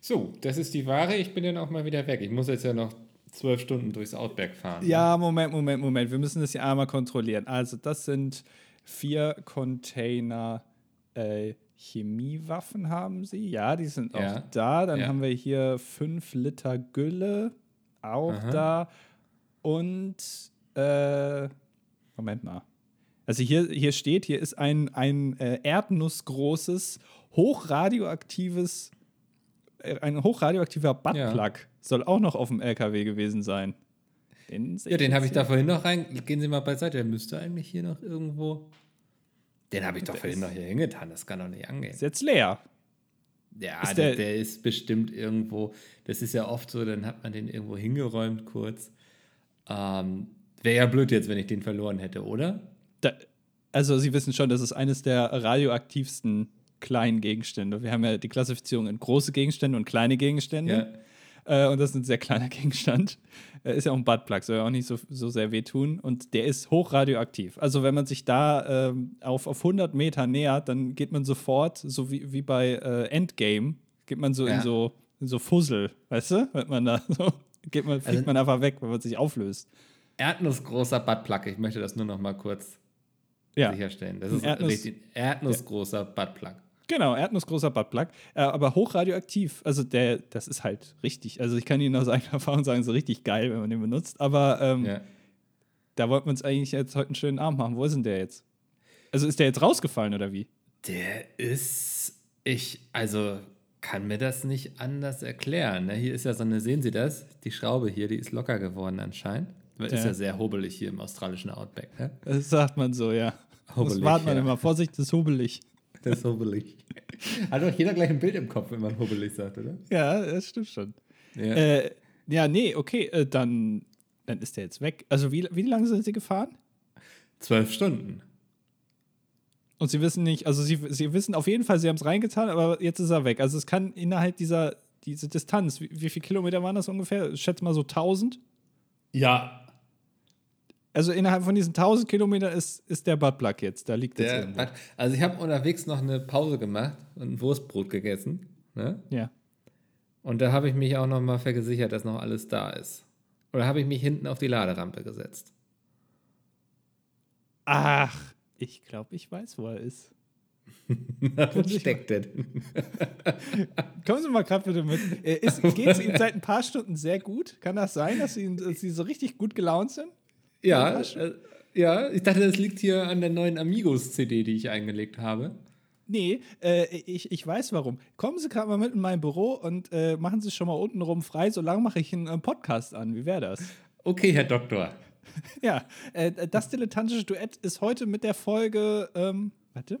So, das ist die Ware. Ich bin dann auch mal wieder weg. Ich muss jetzt ja noch zwölf Stunden durchs Outback fahren. Ja, Moment, Moment, Moment. Wir müssen das hier einmal kontrollieren. Also, das sind vier Container äh, Chemiewaffen haben sie. Ja, die sind auch Ja. da. Dann Ja. haben wir hier fünf Liter Gülle auch Aha. da. Und äh, Moment mal. Also hier, hier steht, hier ist ein, ein äh, erdnussgroßes, hochradioaktives, ein hochradioaktiver Buttplug. Soll auch noch auf dem LKW gewesen sein. Den Ja, den habe ich da vorhin noch rein. Gehen Sie mal beiseite. Der müsste eigentlich hier noch irgendwo. Den habe ich doch Der vorhin noch hier hingetan. Das kann doch nicht angehen. Ist jetzt leer. Ja, Ist der, der- der ist bestimmt irgendwo. Das ist ja oft so, dann hat man den irgendwo hingeräumt kurz. Ähm, Wäre ja blöd jetzt, wenn ich den verloren hätte, oder? Da, also Sie wissen schon, das ist eines der radioaktivsten kleinen Gegenstände. Wir haben ja die Klassifizierung in große Gegenstände und kleine Gegenstände. Äh, und das ist ein sehr kleiner Gegenstand. Äh, ist ja auch ein Buttplug, soll ja auch nicht so, so sehr wehtun. Und der ist hochradioaktiv. Also wenn man sich da ähm, auf, auf 100 Meter nähert, dann geht man sofort, so wie, wie bei äh, Endgame, geht man so in Ja. so in so Fussel, weißt du? Wenn man da so, geht man, fliegt Also- man einfach weg, wenn man sich auflöst. Erdnussgroßer Buttplug. Ich möchte das nur noch mal kurz Ja. sicherstellen. Das ist Erdnuss- richtig Erdnussgroßer Buttplug. Genau, erdnussgroßer Buttplug, äh, aber hochradioaktiv. Also der, das ist halt richtig. Also ich kann Ihnen aus eigener Erfahrung sagen, so richtig geil, wenn man den benutzt. Aber ähm, Ja. da wollten wir uns eigentlich jetzt heute einen schönen Abend machen. Wo ist denn der jetzt? Also ist der jetzt rausgefallen oder wie? Der ist, ich, also kann mir das nicht anders erklären. Ne? Hier ist ja so eine, sehen Sie das? Die Schraube hier, die ist locker geworden anscheinend. Ist Ja. ja sehr hobelig hier im australischen Outback. Ne? Das sagt man so, ja. Das Hobelig, wartet man ja. immer. Vorsicht, das ist hobelig. Das ist hobelig. Hat doch jeder gleich ein Bild im Kopf, wenn man hobelig sagt, oder? Ja, das stimmt schon. Ja. Äh, ja, nee, okay, äh, dann, dann ist der jetzt weg. Also wie, wie lange sind Sie gefahren? Zwölf Stunden. Und Sie wissen nicht, also Sie, Sie wissen auf jeden Fall, Sie haben es reingetan, aber jetzt ist er weg. Also es kann innerhalb dieser diese Distanz, wie, wie viele Kilometer waren das ungefähr? Ich schätze mal so 1000. Ja. Also innerhalb von diesen 1000 Kilometern ist, ist der Buttplug jetzt. Da liegt jetzt Der, irgendwo. also ich habe unterwegs noch eine Pause gemacht und ein Wurstbrot gegessen. Ne? Ja. Und da habe ich mich auch noch mal vergesichert, dass noch alles da ist. Oder habe ich mich hinten auf die Laderampe gesetzt? Ach, ich glaube, ich weiß, wo er ist. Wo steckt der denn? Kommen Sie mal gerade bitte mit. Geht es Ihnen seit ein paar Stunden sehr gut? Kann das sein, dass Sie, dass Sie so richtig gut gelaunt sind? Ja, äh, ja, ich dachte, das liegt hier an der neuen Amigos-CD, die ich eingelegt habe. Nee, äh, ich, ich weiß warum. Kommen Sie gerade mal mit in mein Büro und äh, machen Sie schon mal untenrum frei. Solange mache ich einen äh, Podcast an. Wie wäre das? Okay, Herr Doktor. Ja, äh, das dilettantische Duett ist heute mit der Folge, ähm, warte,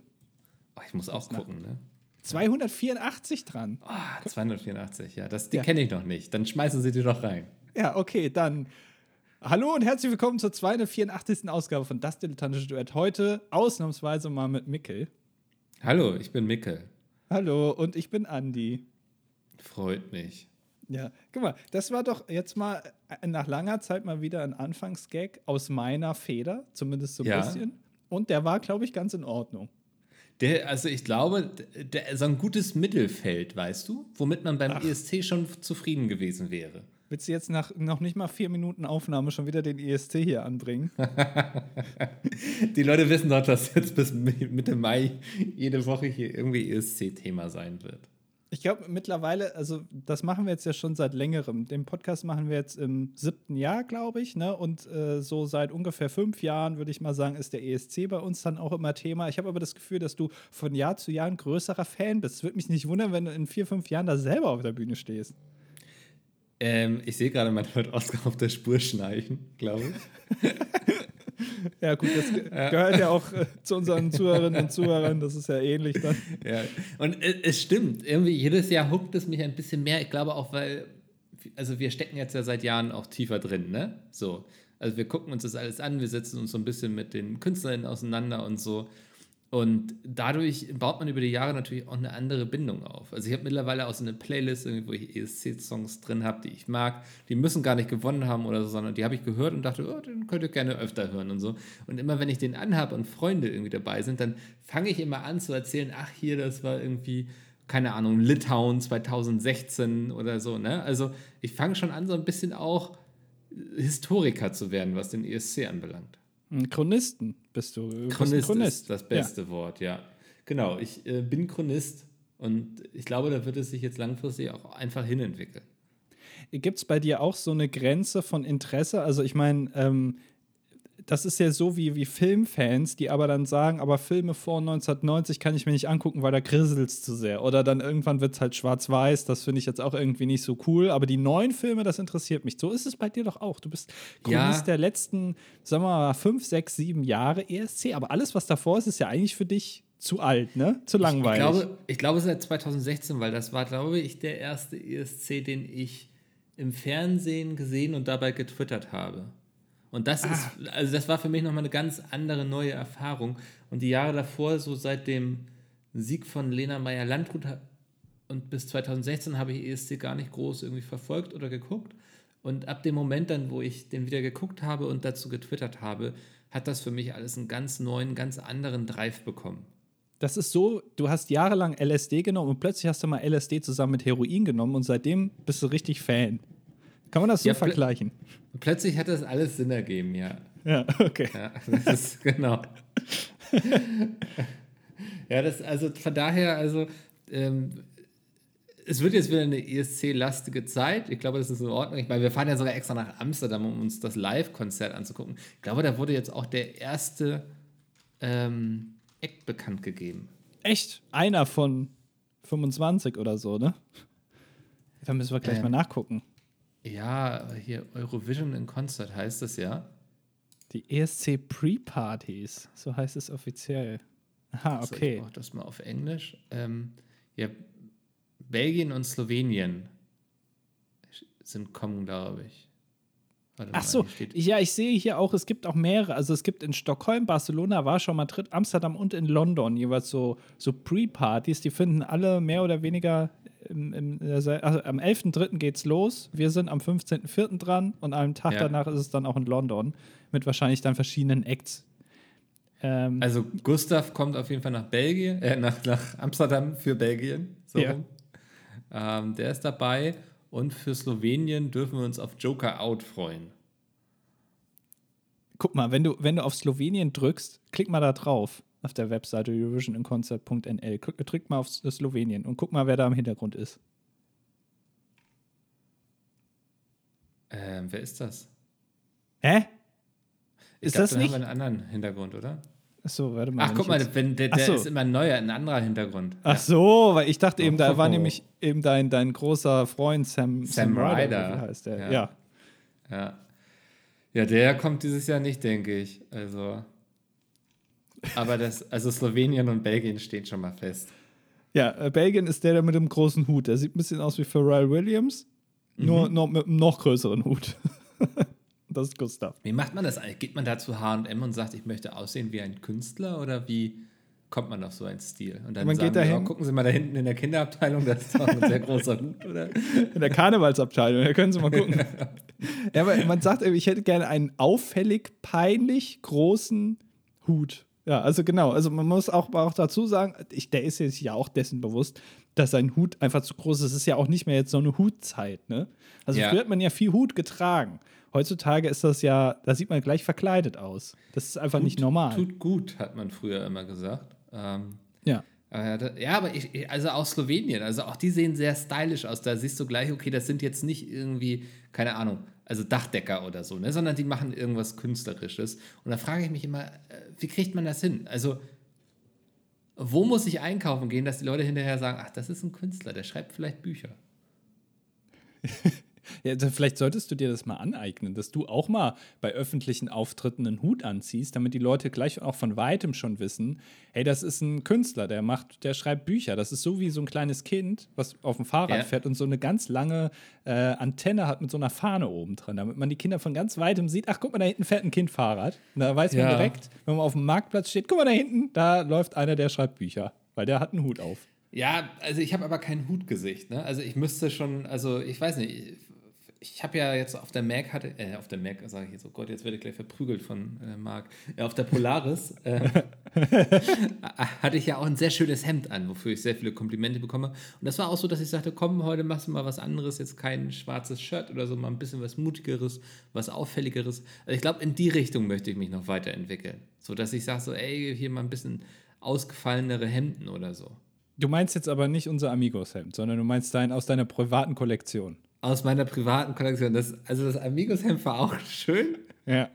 Oh, ich muss auch gucken, ne? 284 dran. Ah, 284, ja, das, die Ja. kenne ich noch nicht. Dann schmeißen Sie die doch rein. Ja, okay, dann. Hallo und herzlich willkommen zur 284. Ausgabe von Das Dilettantische Duett. Heute ausnahmsweise mal mit Mickel. Hallo, ich bin Mickel. Hallo und ich bin Andi. Freut mich. Ja, guck mal, das war doch jetzt mal äh, nach langer Zeit mal wieder ein Anfangsgag aus meiner Feder, zumindest so ein Ja. bisschen. Und der war, glaube ich, ganz in Ordnung. Der, also ich glaube, der, so ein gutes Mittelfeld, weißt du, womit man beim ESC schon zufrieden gewesen wäre. Willst du jetzt nach noch nicht mal vier Minuten Aufnahme schon wieder den ESC hier anbringen? Die Leute wissen doch, dass jetzt bis Mi- Mitte Mai jede Woche hier irgendwie ESC-Thema sein wird. Ich glaube mittlerweile, also das machen wir jetzt ja schon seit längerem. Den Podcast machen wir jetzt im siebten Jahr, glaube ich, ne? Und äh, so seit ungefähr fünf Jahren, würde ich mal sagen, ist der ESC bei uns dann auch immer Thema. Ich habe aber das Gefühl, dass du von Jahr zu Jahr ein größerer Fan bist. Es würde mich nicht wundern, wenn du in vier, fünf Jahren da selber auf der Bühne stehst. Ähm, ich sehe gerade, man hört Oskar auf der Spur schnarchen, glaube ich. Ja, gut, das ge gehört ja auch äh, zu unseren Zuhörerinnen und Zuhörern. Das ist ja ähnlich dann. Ja, und es, es stimmt, irgendwie jedes Jahr huckt es mich ein bisschen mehr. Ich glaube auch, weil, also wir stecken jetzt ja seit Jahren auch tiefer drin, ne? So. Also wir gucken uns das alles an, wir setzen uns so ein bisschen mit den KünstlerInnen auseinander und so. Und dadurch baut man über die Jahre natürlich auch eine andere Bindung auf. Also ich habe mittlerweile auch so eine Playlist, wo ich ESC-Songs drin habe, die ich mag. Die müssen gar nicht gewonnen haben oder so, sondern die habe ich gehört und dachte, oh, den könnt ihr gerne öfter hören und so. Und immer wenn ich den anhabe und Freunde irgendwie dabei sind, dann fange ich immer an zu erzählen, ach hier, das war irgendwie keine Ahnung, Litauen 2016 oder so. Ne? Also ich fange schon an, so ein bisschen auch Historiker zu werden, was den ESC anbelangt. Chronisten bist du. Du Chronist, Chronist, ist das beste ja. Wort, ja. Genau, ich äh, bin Chronist und ich glaube, da wird es sich jetzt langfristig auch einfach hinentwickeln. Gibt es bei dir auch so eine Grenze von Interesse? Also ich meine, ähm, das ist ja so wie, wie Filmfans, die aber dann sagen, aber Filme vor 1990 kann ich mir nicht angucken, weil da kriselt es zu sehr. Oder dann irgendwann wird es halt schwarz-weiß, das finde ich jetzt auch irgendwie nicht so cool. Aber die neuen Filme, das interessiert mich. So ist es bei dir doch auch. Du bist Chronist ja. der letzten, sagen wir mal, fünf, sechs, sieben Jahre ESC. Aber alles, was davor ist, ist ja eigentlich für dich zu alt, ne? Zu langweilig. Ich, ich glaube, ich glaube seit 2016, weil das war, glaube ich, der erste ESC, den ich im Fernsehen gesehen und dabei getwittert habe. Und das ah. ist, also das war für mich nochmal eine ganz andere neue Erfahrung. Und die Jahre davor, so seit dem Sieg von Lena Meyer-Landrut und bis 2016 habe ich ESC gar nicht groß irgendwie verfolgt oder geguckt. Und ab dem Moment dann, wo ich den wieder geguckt habe und dazu getwittert habe, hat das für mich alles einen ganz neuen, ganz anderen Drive bekommen. Das ist so, du hast jahrelang LSD genommen und plötzlich hast du mal LSD zusammen mit Heroin genommen und seitdem bist du richtig Fan. Kann man das so ja, vergleichen? Pl plötzlich hat das alles Sinn ergeben, ja. Ja, okay. Ja, das ist, genau. ja, das, also von daher, also, ähm, es wird jetzt wieder eine ESC-lastige Zeit. Ich glaube, das ist in Ordnung. Ich meine, wir fahren ja sogar extra nach Amsterdam, um uns das Live-Konzert anzugucken. Ich glaube, da wurde jetzt auch der erste ähm, Act bekannt gegeben. Echt? Einer von 25 oder so, ne? Da müssen wir gleich ähm, mal nachgucken. Ja, hier Eurovision in Concert heißt es ja. Die ESC Pre-Partys, so heißt es offiziell. Aha, okay. So, ich das mal auf Englisch. Ähm, ja, Belgien und Slowenien sind kommen, glaube ich. Ach so, ja, ich sehe hier auch, es gibt auch mehrere. Also es gibt in Stockholm, Barcelona, Warschau, Madrid, Amsterdam und in London jeweils so, so Pre-Partys. Die finden alle mehr oder weniger im, im, also am 11.3. geht's los. Wir sind am 15.4. dran und am Tag ja. danach ist es dann auch in London mit wahrscheinlich dann verschiedenen Acts. Ähm, also Gustav kommt auf jeden Fall nach Belgien, äh, nach, nach Amsterdam für Belgien. So ja. ähm, der ist dabei und für Slowenien dürfen wir uns auf Joker Out freuen. Guck mal, wenn du, wenn du auf Slowenien drückst, klick mal da drauf auf der Webseite eurovisioninconcert.nl. Drück mal auf Slowenien und guck mal, wer da im Hintergrund ist. Ähm, wer ist das? Hä? Ist glaub, das nicht? haben wir einen anderen Hintergrund, oder? Achso, warte mal. Ach, guck mal, wenn, der, der so. ist immer ein neuer, ein anderer Hintergrund. Ach so, weil ich dachte eben, da war nämlich eben dein, dein großer Freund Sam, Sam, Sam Ryder. Ryder. Heißt der? Ja. ja. ja. Ja, der kommt dieses Jahr nicht, denke ich. Also. Aber das, also Slowenien und Belgien stehen schon mal fest. Ja, äh, Belgien ist der, der mit dem großen Hut. Der sieht ein bisschen aus wie Pharrell Williams, mhm. nur, nur mit einem noch größeren Hut. das ist Gustav. Wie macht man das eigentlich? Geht man da zu HM und sagt, ich möchte aussehen wie ein Künstler oder wie kommt man auf so einen Stil? Und dann man sagen geht dahin. Oh, gucken Sie mal da hinten in der Kinderabteilung, das ist doch ein sehr großer Hut, oder? In der Karnevalsabteilung, da können Sie mal gucken. ja, aber man sagt, ich hätte gerne einen auffällig, peinlich großen Hut. Ja, also genau. Also man muss auch, auch dazu sagen, ich, der ist sich ja auch dessen bewusst, dass sein Hut einfach zu groß ist. Es ist ja auch nicht mehr jetzt so eine Hutzeit, ne? Also ja. früher hat man ja viel Hut getragen. Heutzutage ist das ja, da sieht man gleich verkleidet aus. Das ist einfach tut, nicht normal. Tut gut, hat man früher immer gesagt. Ähm, ja. Ja, aber ich, also auch Slowenien, also auch die sehen sehr stylisch aus. Da siehst du gleich, okay, das sind jetzt nicht irgendwie, keine Ahnung, also Dachdecker oder so, ne, sondern die machen irgendwas Künstlerisches. Und da frage ich mich immer, äh, wie kriegt man das hin? Also, wo muss ich einkaufen gehen, dass die Leute hinterher sagen, ach, das ist ein Künstler, der schreibt vielleicht Bücher. Ja, vielleicht solltest du dir das mal aneignen, dass du auch mal bei öffentlichen Auftritten einen Hut anziehst, damit die Leute gleich auch von weitem schon wissen, hey, das ist ein Künstler, der macht, der schreibt Bücher. Das ist so wie so ein kleines Kind, was auf dem Fahrrad ja. fährt und so eine ganz lange äh, Antenne hat mit so einer Fahne oben drin, damit man die Kinder von ganz weitem sieht. Ach, guck mal, da hinten fährt ein Kind Fahrrad. Und da weiß man ja. direkt, wenn man auf dem Marktplatz steht, guck mal da hinten, da läuft einer, der schreibt Bücher, weil der hat einen Hut auf. Ja, also ich habe aber kein Hutgesicht. Ne? Also ich müsste schon, also ich weiß nicht, ich habe ja jetzt auf der Mac hatte, äh, auf der Mac sage ich jetzt, oh Gott, jetzt werde ich gleich verprügelt von äh, Marc. Ja, auf der Polaris äh, hatte ich ja auch ein sehr schönes Hemd an, wofür ich sehr viele Komplimente bekomme. Und das war auch so, dass ich sagte, komm, heute machst du mal was anderes, jetzt kein schwarzes Shirt oder so, mal ein bisschen was Mutigeres, was Auffälligeres. Also ich glaube, in die Richtung möchte ich mich noch weiterentwickeln. So dass ich sage so, ey, hier mal ein bisschen ausgefallenere Hemden oder so. Du meinst jetzt aber nicht unser Amigos-Hemd, sondern du meinst dein aus deiner privaten Kollektion aus meiner privaten Kollektion. Das, also das Amigos-Hemd war auch schön. Ja.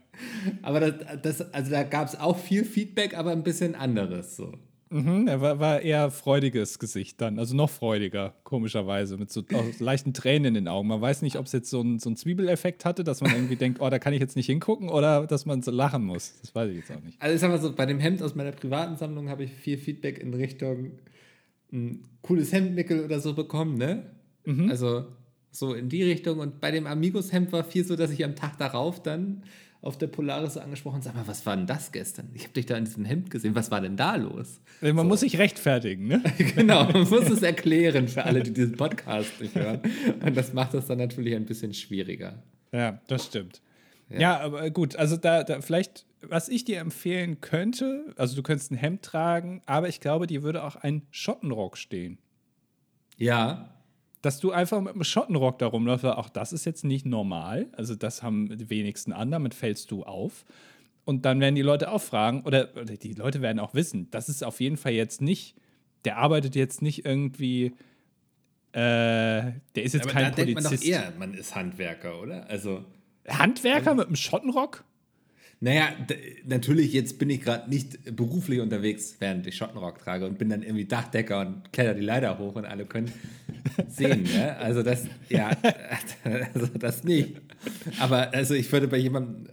Aber das, das, also da gab es auch viel Feedback, aber ein bisschen anderes so. Mhm, er war, war eher freudiges Gesicht dann, also noch freudiger, komischerweise, mit so leichten Tränen in den Augen. Man weiß nicht, ob es jetzt so einen so Zwiebeleffekt hatte, dass man irgendwie denkt, oh, da kann ich jetzt nicht hingucken, oder dass man so lachen muss. Das weiß ich jetzt auch nicht. Also ich sag mal so, bei dem Hemd aus meiner privaten Sammlung habe ich viel Feedback in Richtung ein cooles Hemdnickel oder so bekommen, ne? Mhm. Also so in die Richtung. Und bei dem Amigos-Hemd war viel so, dass ich am Tag darauf dann auf der Polaris so angesprochen, sag mal, was war denn das gestern? Ich habe dich da in diesem Hemd gesehen, was war denn da los? Man so. muss sich rechtfertigen, ne? genau, man muss es erklären für alle, die diesen Podcast nicht hören. Und das macht es dann natürlich ein bisschen schwieriger. Ja, das stimmt. Ja, ja aber gut, also da, da vielleicht, was ich dir empfehlen könnte, also du könntest ein Hemd tragen, aber ich glaube, dir würde auch ein Schottenrock stehen. Ja, dass du einfach mit einem Schottenrock da rumläufst, auch das ist jetzt nicht normal. Also das haben die wenigsten an, damit fällst du auf. Und dann werden die Leute auch fragen, oder, oder die Leute werden auch wissen, das ist auf jeden Fall jetzt nicht, der arbeitet jetzt nicht irgendwie, äh, der ist jetzt Aber kein da Polizist. denkt man doch eher, man ist Handwerker, oder? Also Handwerker mit einem Schottenrock? Naja, natürlich, jetzt bin ich gerade nicht beruflich unterwegs, während ich Schottenrock trage und bin dann irgendwie Dachdecker und kletter die Leiter hoch und alle können sehen. Ne? Also das, ja, also das nicht. Aber also ich würde bei jemandem,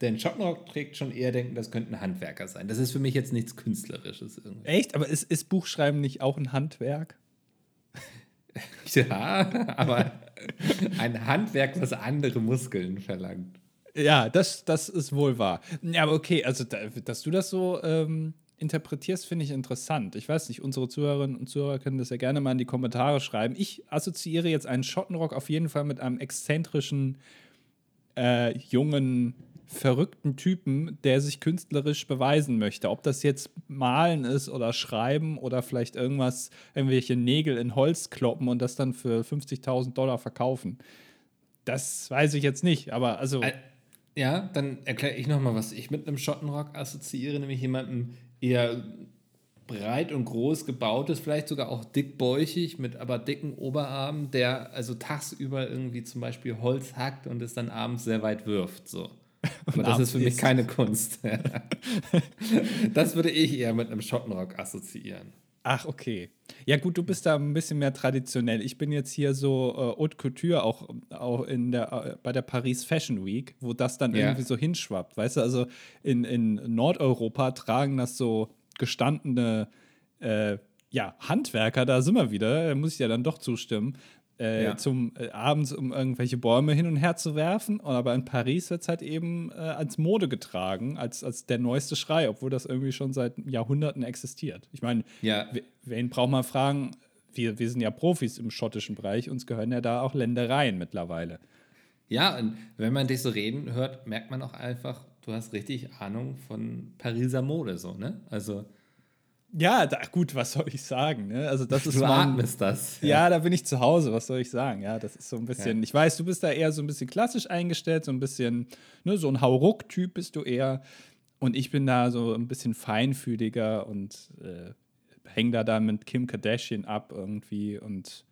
der einen Schottenrock trägt, schon eher denken, das könnte ein Handwerker sein. Das ist für mich jetzt nichts Künstlerisches. Irgendwie. Echt? Aber ist, ist Buchschreiben nicht auch ein Handwerk? ja, aber ein Handwerk, was andere Muskeln verlangt. Ja, das, das ist wohl wahr. Ja, aber okay, also da, dass du das so ähm, interpretierst, finde ich interessant. Ich weiß nicht, unsere Zuhörerinnen und Zuhörer können das ja gerne mal in die Kommentare schreiben. Ich assoziiere jetzt einen Schottenrock auf jeden Fall mit einem exzentrischen, äh, jungen, verrückten Typen, der sich künstlerisch beweisen möchte. Ob das jetzt malen ist oder schreiben oder vielleicht irgendwas, irgendwelche Nägel in Holz kloppen und das dann für 50.000 Dollar verkaufen. Das weiß ich jetzt nicht, aber also. Ja, dann erkläre ich nochmal, was ich mit einem Schottenrock assoziiere, nämlich jemandem eher breit und groß gebautes, vielleicht sogar auch dickbäuchig, mit aber dicken Oberarmen, der also tagsüber irgendwie zum Beispiel Holz hackt und es dann abends sehr weit wirft. So. Aber das ist für mich keine Kunst. das würde ich eher mit einem Schottenrock assoziieren. Ach, okay. Ja, gut, du bist da ein bisschen mehr traditionell. Ich bin jetzt hier so äh, Haute Couture auch, auch in der, äh, bei der Paris Fashion Week, wo das dann ja. irgendwie so hinschwappt. Weißt du, also in, in Nordeuropa tragen das so gestandene äh, ja, Handwerker, da sind wir wieder, da muss ich ja dann doch zustimmen, äh, ja. zum äh, abends, um irgendwelche Bäume hin und her zu werfen. Und aber in Paris wird es halt eben äh, als Mode getragen, als, als der neueste Schrei, obwohl das irgendwie schon seit Jahrhunderten existiert. Ich meine, ja. wen braucht man fragen? Wir, wir sind ja Profis im schottischen Bereich, uns gehören ja da auch Ländereien mittlerweile. Ja, und wenn man dich so reden hört, merkt man auch einfach, du hast richtig Ahnung von Pariser Mode, so, ne? Also. Ja, da, gut, was soll ich sagen? Ne? Also das ist du mein, atmest das. Ja. ja. da bin ich zu Hause, was soll ich sagen? Ja, das ist so ein bisschen, ja. ich weiß, du bist da eher so ein bisschen klassisch eingestellt, so ein bisschen, ne, so ein Hauruck-Typ bist du eher. Und ich bin da so ein bisschen feinfühliger und äh, häng da dann mit Kim Kardashian ab irgendwie und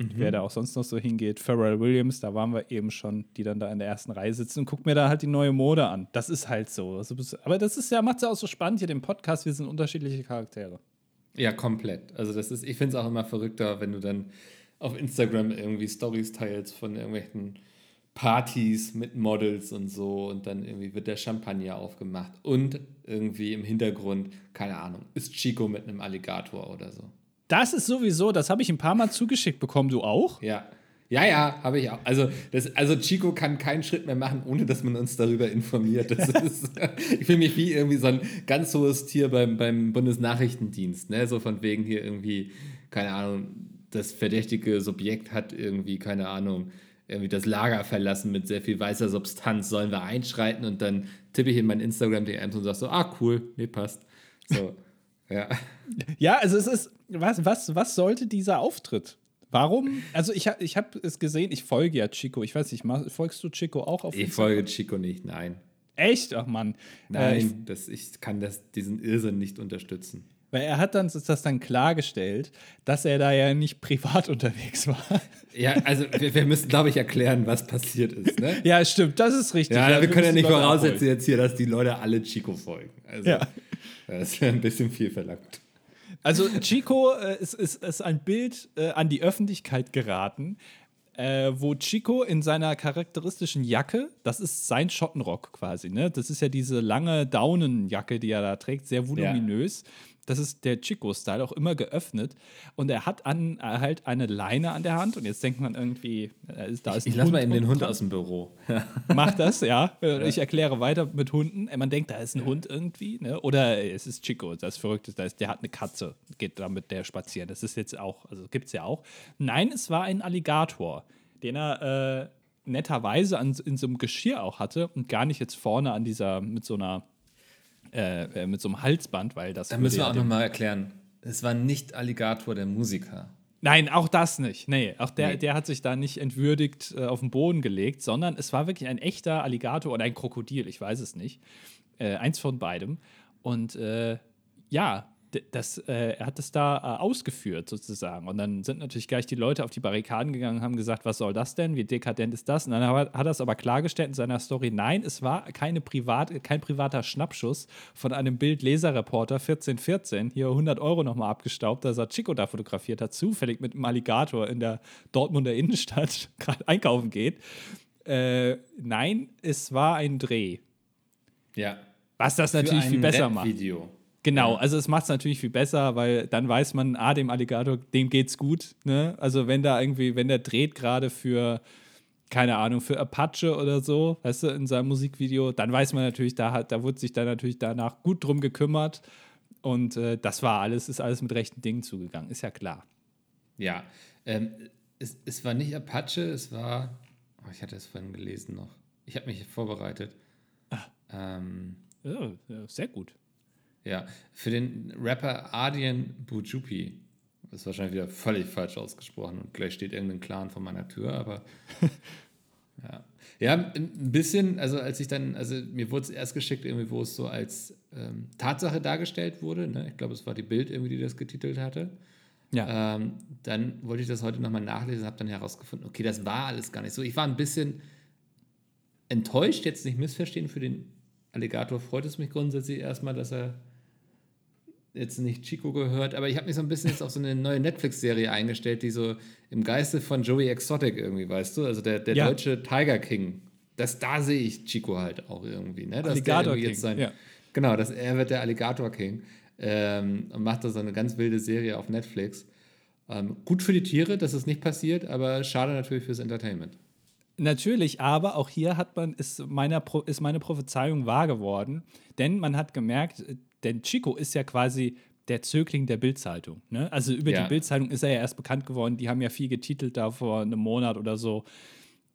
Mhm. Wer da auch sonst noch so hingeht, Pharrell Williams, da waren wir eben schon, die dann da in der ersten Reihe sitzen und guck mir da halt die neue Mode an. Das ist halt so. Also, aber das ist ja, macht es ja auch so spannend hier, den Podcast, wir sind unterschiedliche Charaktere. Ja, komplett. Also das ist, ich finde es auch immer verrückter, wenn du dann auf Instagram irgendwie Stories teilst von irgendwelchen Partys mit Models und so und dann irgendwie wird der Champagner aufgemacht und irgendwie im Hintergrund, keine Ahnung, ist Chico mit einem Alligator oder so. Das ist sowieso, das habe ich ein paar Mal zugeschickt bekommen. Du auch? Ja. Ja, ja, habe ich auch. Also, das, also Chico kann keinen Schritt mehr machen, ohne dass man uns darüber informiert. Das ist, ich fühle mich wie irgendwie so ein ganz hohes Tier beim, beim Bundesnachrichtendienst. Ne? So von wegen hier irgendwie, keine Ahnung, das verdächtige Subjekt hat irgendwie, keine Ahnung, irgendwie das Lager verlassen mit sehr viel weißer Substanz. Sollen wir einschreiten? Und dann tippe ich in mein Instagram-DMs und sage so, ah, cool, nee, passt. So, ja. Ja, also es ist, was, was, was sollte dieser Auftritt? Warum? Also ich, ich habe es gesehen, ich folge ja Chico. Ich weiß nicht, folgst du Chico auch auf Ich Instagram? folge Chico nicht, nein. Echt? Ach Mann. Nein, äh, ich, das, ich kann das, diesen Irrsinn nicht unterstützen. Weil er hat dann das dann klargestellt, dass er da ja nicht privat unterwegs war. Ja, also wir, wir müssen, glaube ich, erklären, was passiert ist. Ne? Ja, stimmt, das ist richtig. Ja, ja wir, wir können ja nicht voraussetzen jetzt hier, dass die Leute alle Chico folgen. Also, ja. Das wäre ein bisschen viel verlangt. Also Chico äh, ist, ist, ist ein Bild äh, an die Öffentlichkeit geraten, äh, wo Chico in seiner charakteristischen Jacke, das ist sein Schottenrock quasi, ne? Das ist ja diese lange Daunenjacke, die er da trägt, sehr voluminös. Ja das ist der Chico-Style, auch immer geöffnet. Und er hat an, äh, halt eine Leine an der Hand. Und jetzt denkt man irgendwie, äh, da ist Ich, ich lasse mal eben den Hund aus dem Büro. Macht das, ja. Ich erkläre weiter mit Hunden. Man denkt, da ist ein Hund irgendwie. Ne? Oder es ist Chico, das Verrückte. Das ist, der hat eine Katze, geht da mit der spazieren. Das ist jetzt auch, also gibt es ja auch. Nein, es war ein Alligator, den er äh, netterweise an, in so einem Geschirr auch hatte und gar nicht jetzt vorne an dieser, mit so einer äh, äh, mit so einem Halsband, weil das. Da müssen wir auch nochmal erklären. Es war nicht Alligator der Musiker. Nein, auch das nicht. Nee, auch der, nee. der hat sich da nicht entwürdigt äh, auf den Boden gelegt, sondern es war wirklich ein echter Alligator oder ein Krokodil, ich weiß es nicht. Äh, eins von beidem. Und äh, ja, das, äh, er hat es da äh, ausgeführt sozusagen. Und dann sind natürlich gleich die Leute auf die Barrikaden gegangen und haben gesagt, was soll das denn? Wie dekadent ist das? Und dann hat, hat er es aber klargestellt in seiner Story, nein, es war keine Privat, kein privater Schnappschuss von einem Bild-Leser-Reporter 1414, hier 100 Euro nochmal abgestaubt, dass er Chico da fotografiert hat, zufällig mit einem Alligator in der Dortmunder Innenstadt gerade einkaufen geht. Äh, nein, es war ein Dreh. Ja. Was das natürlich viel besser macht. Video. Genau, also es macht es natürlich viel besser, weil dann weiß man, ah, dem Alligator, dem geht's gut. Ne? Also wenn da irgendwie, wenn der dreht gerade für, keine Ahnung, für Apache oder so, weißt du, in seinem Musikvideo, dann weiß man natürlich, da, hat, da wurde sich dann natürlich danach gut drum gekümmert. Und äh, das war alles, ist alles mit rechten Dingen zugegangen, ist ja klar. Ja, ähm, es, es war nicht Apache, es war, oh, ich hatte es vorhin gelesen noch. Ich habe mich vorbereitet. Ah. Ähm, ja, sehr gut. Ja, für den Rapper Ardian Bujupi. Das ist wahrscheinlich wieder völlig falsch ausgesprochen und gleich steht irgendein Clan vor meiner Tür, aber ja. Ja, ein bisschen, also als ich dann, also mir wurde es erst geschickt, irgendwie, wo es so als ähm, Tatsache dargestellt wurde. Ne? Ich glaube, es war die Bild irgendwie, die das getitelt hatte. Ja. Ähm, dann wollte ich das heute nochmal nachlesen, habe dann herausgefunden, okay, das war alles gar nicht so. Ich war ein bisschen enttäuscht, jetzt nicht missverstehen, für den Alligator freut es mich grundsätzlich erstmal, dass er jetzt nicht Chico gehört, aber ich habe mich so ein bisschen jetzt auf so eine neue Netflix-Serie eingestellt, die so im Geiste von Joey Exotic irgendwie, weißt du? Also der, der ja. deutsche Tiger King. Das, da sehe ich Chico halt auch irgendwie, ne? Dass Alligator King. Sein, ja. Genau, dass er wird der Alligator King ähm, und macht da so eine ganz wilde Serie auf Netflix. Ähm, gut für die Tiere, dass es nicht passiert, aber schade natürlich fürs Entertainment. Natürlich, aber auch hier hat man, ist, meiner, ist meine Prophezeiung wahr geworden, denn man hat gemerkt, denn Chico ist ja quasi der Zögling der Bildzeitung. Ne? Also über ja. die Bildzeitung ist er ja erst bekannt geworden. Die haben ja viel getitelt da vor einem Monat oder so.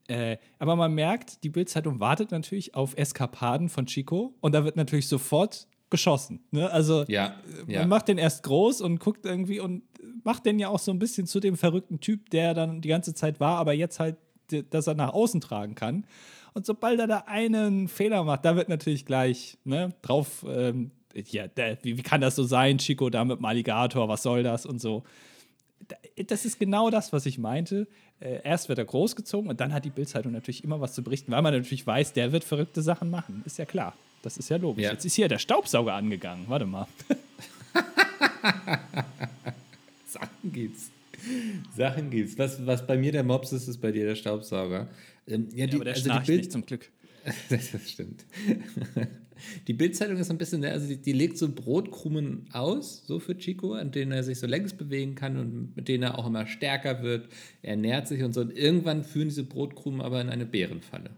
Äh, aber man merkt, die Bildzeitung wartet natürlich auf Eskapaden von Chico und da wird natürlich sofort geschossen. Ne? Also ja, man ja. macht den erst groß und guckt irgendwie und macht den ja auch so ein bisschen zu dem verrückten Typ, der dann die ganze Zeit war, aber jetzt halt, dass er nach außen tragen kann. Und sobald er da einen Fehler macht, da wird natürlich gleich ne, drauf ähm, ja, der, wie, wie, kann das so sein, Chico da mit dem Alligator, was soll das und so. Das ist genau das, was ich meinte. Äh, erst wird er großgezogen und dann hat die Bildzeitung natürlich immer was zu berichten, weil man natürlich weiß, der wird verrückte Sachen machen. Ist ja klar. Das ist ja logisch. Ja. Jetzt ist hier der Staubsauger angegangen. Warte mal. Sachen gibt's. Sachen gibt's. Was, was bei mir der Mops ist, ist bei dir der Staubsauger. Ähm, ja, die, ja, aber der also schnarcht Bild, nicht zum Glück. das stimmt. Die Bildzeitung ist ein bisschen, ne, also die, die, legt so Brotkrumen aus, so für Chico, an denen er sich so längs bewegen kann und mit denen er auch immer stärker wird. Er nährt sich und so. Und irgendwann führen diese Brotkrumen aber in eine Bärenfalle.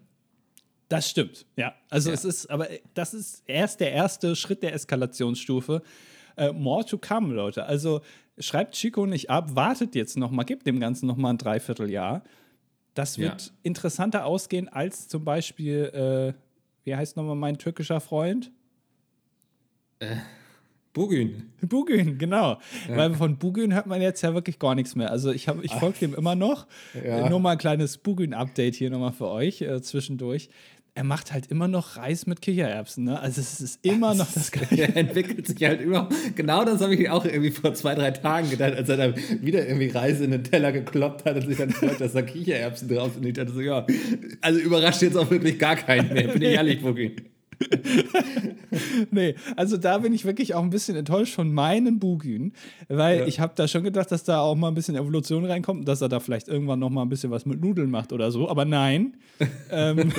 Das stimmt, ja. Also ja. es ist, aber das ist erst der erste Schritt der Eskalationsstufe. Uh, more to come, Leute. Also schreibt Chico nicht ab, wartet jetzt noch mal, gibt dem Ganzen noch mal ein Dreivierteljahr Das wird ja. interessanter ausgehen als zum Beispiel, äh, wie heißt nochmal mein türkischer Freund? Äh, Bugün. Bugün, genau. Ja. Weil von Bugün hört man jetzt ja wirklich gar nichts mehr. Also ich, ich folge dem immer noch. Ja. Nur mal ein kleines Bugün-Update hier nochmal für euch äh, zwischendurch er macht halt immer noch Reis mit Kichererbsen. Ne? Also es ist immer noch das Gleiche. Er entwickelt sich halt immer. Genau das habe ich auch irgendwie vor zwei, drei Tagen gedacht, als er dann wieder irgendwie Reis in den Teller gekloppt hat und sich dann freut, dass da Kichererbsen drauf sind. Und ich dachte so, ja, also überrascht jetzt auch wirklich gar keinen mehr, bin ich ehrlich, Boogie. nee, also da bin ich wirklich auch ein bisschen enttäuscht von meinen Bugün, weil ja. ich habe da schon gedacht, dass da auch mal ein bisschen Evolution reinkommt und dass er da vielleicht irgendwann noch mal ein bisschen was mit Nudeln macht oder so, aber nein. ähm,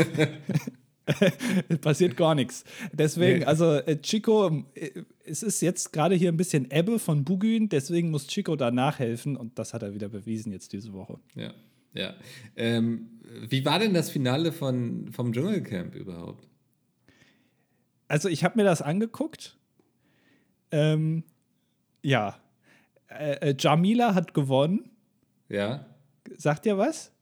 passiert gar nichts. Deswegen, nee. also äh, Chico, äh, es ist jetzt gerade hier ein bisschen Ebbe von Bugün, deswegen muss Chico da nachhelfen und das hat er wieder bewiesen jetzt diese Woche. Ja, ja. Ähm, wie war denn das Finale von, vom Dschungelcamp überhaupt? Also ich habe mir das angeguckt. Ähm, ja. Äh, äh, Jamila hat gewonnen. Ja. Sagt ihr was?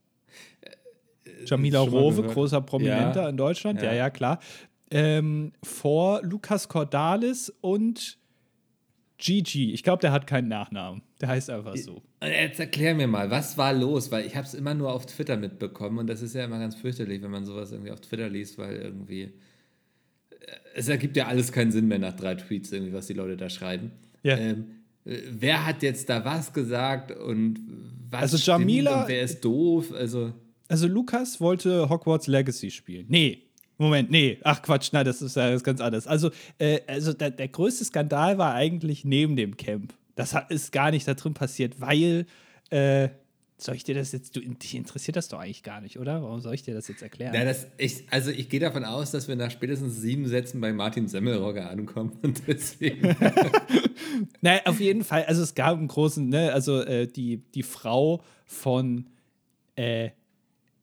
Äh, Jamila Rowe, großer Prominenter ja. in Deutschland. Ja, ja, ja klar. Ähm, vor Lukas Cordalis und Gigi. Ich glaube, der hat keinen Nachnamen. Der heißt einfach so. Jetzt erklär mir mal, was war los? Weil ich habe es immer nur auf Twitter mitbekommen und das ist ja immer ganz fürchterlich, wenn man sowas irgendwie auf Twitter liest, weil irgendwie es ergibt ja alles keinen Sinn mehr nach drei Tweets, irgendwie, was die Leute da schreiben. Ja. Ähm, wer hat jetzt da was gesagt und was also Jamila, und wer ist doof? Also, also Lukas wollte Hogwarts Legacy spielen. Nee, Moment, nee, ach Quatsch, nein, das ist ja das ganz anders. Also, äh, also der, der größte Skandal war eigentlich neben dem Camp. Das hat, ist gar nicht da drin passiert, weil äh, soll ich dir das jetzt, du, dich interessiert das doch eigentlich gar nicht, oder? Warum soll ich dir das jetzt erklären? Ja, das, ich, also ich gehe davon aus, dass wir nach spätestens sieben Sätzen bei Martin Semmelrogger ankommen und deswegen. naja, auf jeden Fall, also es gab einen großen, ne, also äh, die, die Frau von, äh,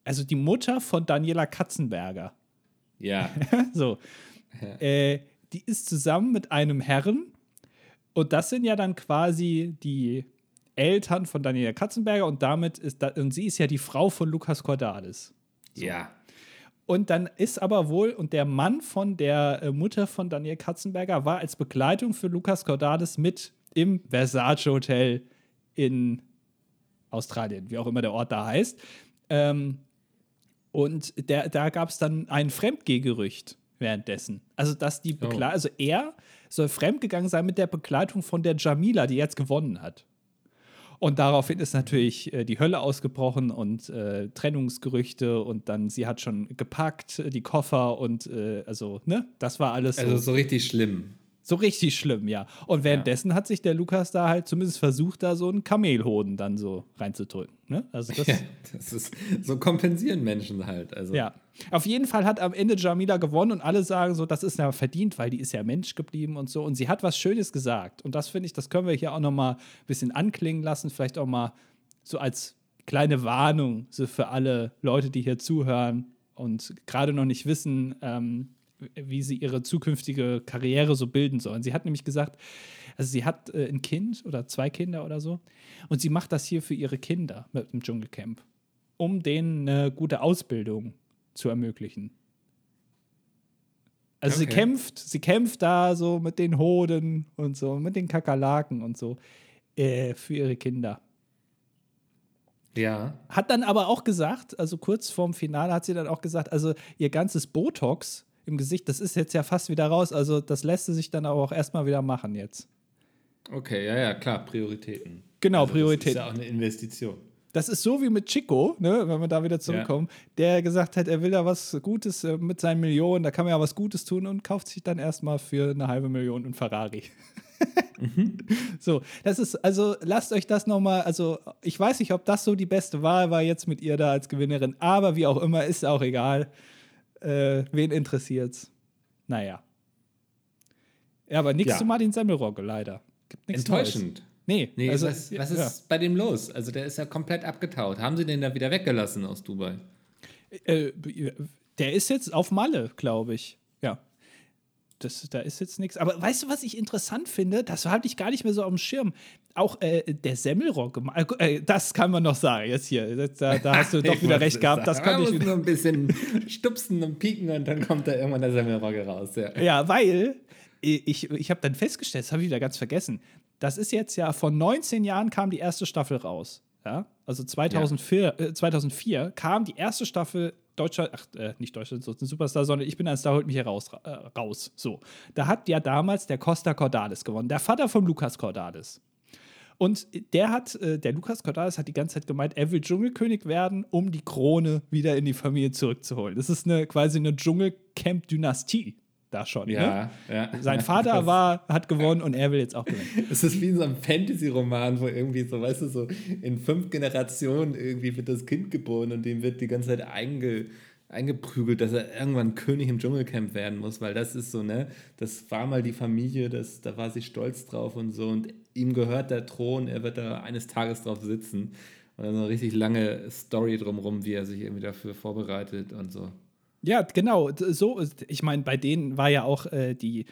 also die Mutter von Daniela Katzenberger. Ja. so. Ja. Äh, die ist zusammen mit einem Herren und das sind ja dann quasi die Eltern von Daniela Katzenberger und damit ist da, und sie ist ja die Frau von Lukas Cordalis. So. Ja. Und dann ist aber wohl, und der Mann von der äh, Mutter von Daniel Katzenberger war als Begleitung für Lukas Cordalis mit im Versace Hotel in Australien, wie auch immer der Ort da heißt. Ähm, und der, da gab es dann ein Fremdgehgerücht währenddessen. Also, dass die Begle oh. also er soll fremdgegangen sein mit der Begleitung von der Jamila, die jetzt gewonnen hat. Und daraufhin ist natürlich äh, die Hölle ausgebrochen und äh, Trennungsgerüchte und dann sie hat schon gepackt, die Koffer und äh, also, ne, das war alles. Also so richtig schlimm. So richtig schlimm, ja. Und währenddessen ja. hat sich der Lukas da halt zumindest versucht, da so einen Kamelhoden dann so reinzudrücken. Ne? Also das, ja, das ist, so kompensieren Menschen halt. Also. Ja. Auf jeden Fall hat am Ende Jamila gewonnen und alle sagen so, das ist ja verdient, weil die ist ja Mensch geblieben und so. Und sie hat was Schönes gesagt. Und das finde ich, das können wir hier auch noch mal ein bisschen anklingen lassen. Vielleicht auch mal so als kleine Warnung so für alle Leute, die hier zuhören und gerade noch nicht wissen, ähm, wie sie ihre zukünftige Karriere so bilden sollen. Sie hat nämlich gesagt, also sie hat äh, ein Kind oder zwei Kinder oder so und sie macht das hier für ihre Kinder mit dem Dschungelcamp, um denen eine gute Ausbildung zu ermöglichen. Also okay. sie kämpft, sie kämpft da so mit den Hoden und so, mit den Kakerlaken und so äh, für ihre Kinder. Ja. Hat dann aber auch gesagt, also kurz vorm Finale hat sie dann auch gesagt, also ihr ganzes Botox im Gesicht, das ist jetzt ja fast wieder raus. Also das lässt sich dann aber auch erstmal wieder machen jetzt. Okay, ja, ja, klar, Prioritäten. Genau, also Prioritäten. Das ist ja auch eine Investition. Das ist so wie mit Chico, ne, wenn wir da wieder zurückkommen, ja. der gesagt hat, er will da was Gutes äh, mit seinen Millionen, da kann man ja was Gutes tun und kauft sich dann erstmal für eine halbe Million einen Ferrari. mhm. So, das ist, also lasst euch das nochmal, also ich weiß nicht, ob das so die beste Wahl war jetzt mit ihr da als Gewinnerin, aber wie auch immer, ist auch egal. Äh, wen interessiert's? Naja. Ja, aber nichts ja. zu Martin Semmelrogge, leider. Gibt Enttäuschend. Neues. Nee, nee also, was, was ist ja. bei dem los? Also der ist ja komplett abgetaut. Haben sie den da wieder weggelassen aus Dubai? Äh, der ist jetzt auf Malle, glaube ich. Ja. Das, da ist jetzt nichts. Aber weißt du, was ich interessant finde? Das hatte ich gar nicht mehr so auf dem Schirm. Auch äh, der Semmelrock, äh, das kann man noch sagen. Jetzt hier, da, da hast du doch wieder recht gehabt. Das kann ich muss nur ein bisschen stupsen und pieken und dann kommt da irgendwann der Semmelrock raus. Ja, ja weil ich, ich habe dann festgestellt, das habe ich wieder ganz vergessen. Das ist jetzt ja, vor 19 Jahren kam die erste Staffel raus. Ja? Also 2004, ja. Äh, 2004 kam die erste Staffel Deutschland, ach, äh, nicht Deutschland, ein Superstar, sondern ich bin ein Star, holt mich hier raus, äh, raus. So. Da hat ja damals der Costa Cordalis gewonnen, der Vater von Lukas Cordalis. Und der hat, äh, der Lukas Cordalis hat die ganze Zeit gemeint, er will Dschungelkönig werden, um die Krone wieder in die Familie zurückzuholen. Das ist eine, quasi eine Dschungelcamp-Dynastie da schon. Ja, ne? ja. Sein Vater war, hat gewonnen und er will jetzt auch gewinnen. Es ist wie in so einem Fantasy-Roman, wo irgendwie so, weißt du, so in fünf Generationen irgendwie wird das Kind geboren und dem wird die ganze Zeit einge, eingeprügelt, dass er irgendwann König im Dschungelcamp werden muss, weil das ist so, ne, das war mal die Familie, das, da war sie stolz drauf und so und ihm gehört der Thron, er wird da eines Tages drauf sitzen. Und dann so eine richtig lange Story drumherum, wie er sich irgendwie dafür vorbereitet und so. Ja, genau. So, ich meine, bei denen war ja auch äh, die,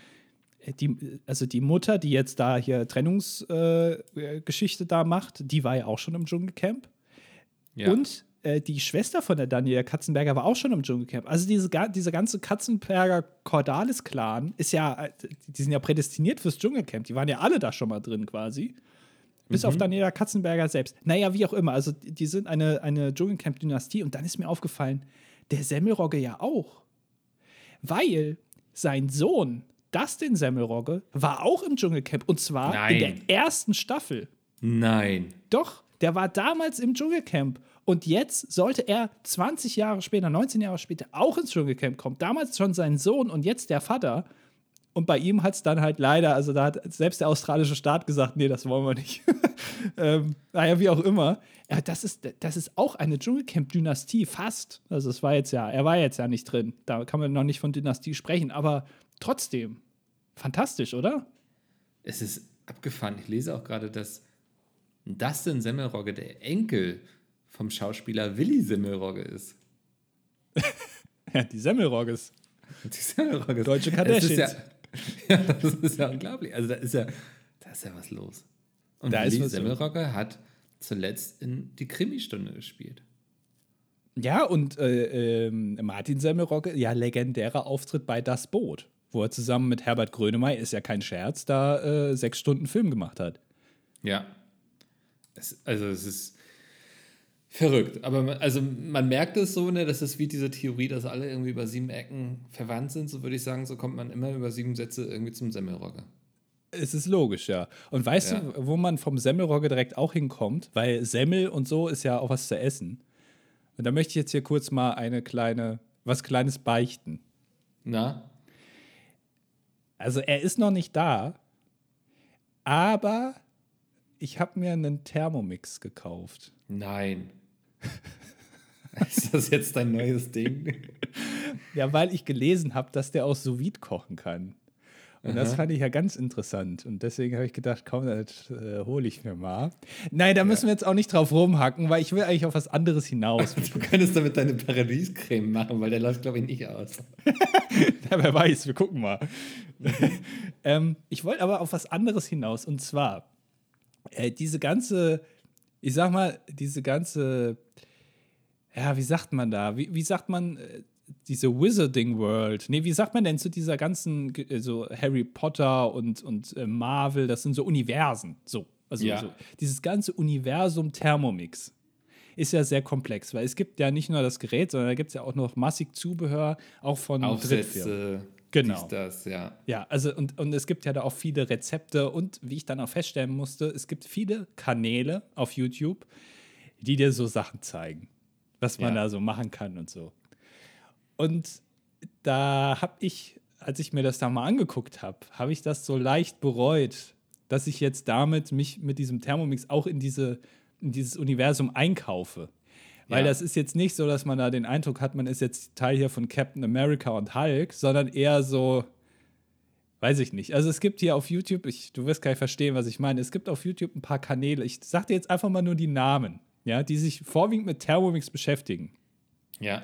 äh, die, also die Mutter, die jetzt da hier Trennungsgeschichte äh, da macht, die war ja auch schon im Dschungelcamp. Ja. Und äh, die Schwester von der Daniela Katzenberger war auch schon im Dschungelcamp. Also diese, diese ganze Katzenberger Cordalis-Clan ist ja, äh, die sind ja prädestiniert fürs Dschungelcamp. Die waren ja alle da schon mal drin quasi. Bis mhm. auf Daniela Katzenberger selbst. Naja, wie auch immer. Also die sind eine, eine Dschungelcamp-Dynastie. Und dann ist mir aufgefallen, der Semmelrogge ja auch. Weil sein Sohn, Dustin Semmelrogge, war auch im Dschungelcamp. Und zwar Nein. in der ersten Staffel. Nein. Doch, der war damals im Dschungelcamp. Und jetzt sollte er 20 Jahre später, 19 Jahre später auch ins Dschungelcamp kommen. Damals schon sein Sohn und jetzt der Vater. Und bei ihm hat es dann halt leider, also da hat selbst der australische Staat gesagt, nee, das wollen wir nicht. ähm, naja, wie auch immer. Ja, das ist, das ist auch eine Dschungelcamp-Dynastie, fast. Also es war jetzt ja, er war jetzt ja nicht drin. Da kann man noch nicht von Dynastie sprechen, aber trotzdem. Fantastisch, oder? Es ist abgefahren. Ich lese auch gerade, dass Dustin Semmelrogge der Enkel vom Schauspieler Willi Semmelrogge ist. ja, die Semmelrogges. Die Semmelrogges. Deutsche Kardashians. Ja, das ist ja unglaublich. Also da ist ja, da ist ja was los. Und da Willi Semmelrogge hat zuletzt in die Krimi-Stunde gespielt. Ja, und äh, äh, Martin Semmelrogge, ja, legendärer Auftritt bei Das Boot, wo er zusammen mit Herbert Grönemeyer, ist ja kein Scherz, da äh, sechs Stunden Film gemacht hat. Ja. Es, also es ist verrückt. Aber man, also man merkt es so, ne, das ist wie diese Theorie, dass alle irgendwie über sieben Ecken verwandt sind, so würde ich sagen, so kommt man immer über sieben Sätze irgendwie zum Semmelrogge. Es ist logisch, ja. Und weißt ja. du, wo man vom Semmelrogge direkt auch hinkommt? Weil Semmel und so ist ja auch was zu essen. Und da möchte ich jetzt hier kurz mal eine kleine, was Kleines beichten. Na? Also er ist noch nicht da, aber ich habe mir einen Thermomix gekauft. Nein. ist das jetzt dein neues Ding? ja, weil ich gelesen habe, dass der auch sous kochen kann. Und Aha. das fand ich ja ganz interessant. Und deswegen habe ich gedacht, komm, das äh, hole ich mir mal. Nein, da müssen wir jetzt auch nicht drauf rumhacken, weil ich will eigentlich auf was anderes hinaus. du könntest damit deine Paradiescreme machen, weil der läuft, glaube ich, nicht aus. ja, wer weiß, wir gucken mal. ähm, ich wollte aber auf was anderes hinaus. Und zwar, äh, diese ganze, ich sag mal, diese ganze, ja, wie sagt man da? Wie, wie sagt man, äh, diese Wizarding World. Nee, wie sagt man denn zu dieser ganzen, äh, so Harry Potter und, und äh, Marvel, das sind so Universen. So. Also ja. so, dieses ganze Universum Thermomix ist ja sehr komplex, weil es gibt ja nicht nur das Gerät, sondern da gibt es ja auch noch massig Zubehör, auch von Aufsätze. Genau. das, ja. Ja, also und, und es gibt ja da auch viele Rezepte und wie ich dann auch feststellen musste, es gibt viele Kanäle auf YouTube, die dir so Sachen zeigen, was man ja. da so machen kann und so. Und da habe ich, als ich mir das da mal angeguckt habe, habe ich das so leicht bereut, dass ich jetzt damit mich mit diesem Thermomix auch in, diese, in dieses Universum einkaufe. Weil ja. das ist jetzt nicht so, dass man da den Eindruck hat, man ist jetzt Teil hier von Captain America und Hulk, sondern eher so, weiß ich nicht. Also es gibt hier auf YouTube, ich, du wirst gar nicht verstehen, was ich meine, es gibt auf YouTube ein paar Kanäle, ich sag dir jetzt einfach mal nur die Namen, ja, die sich vorwiegend mit Thermomix beschäftigen. Ja.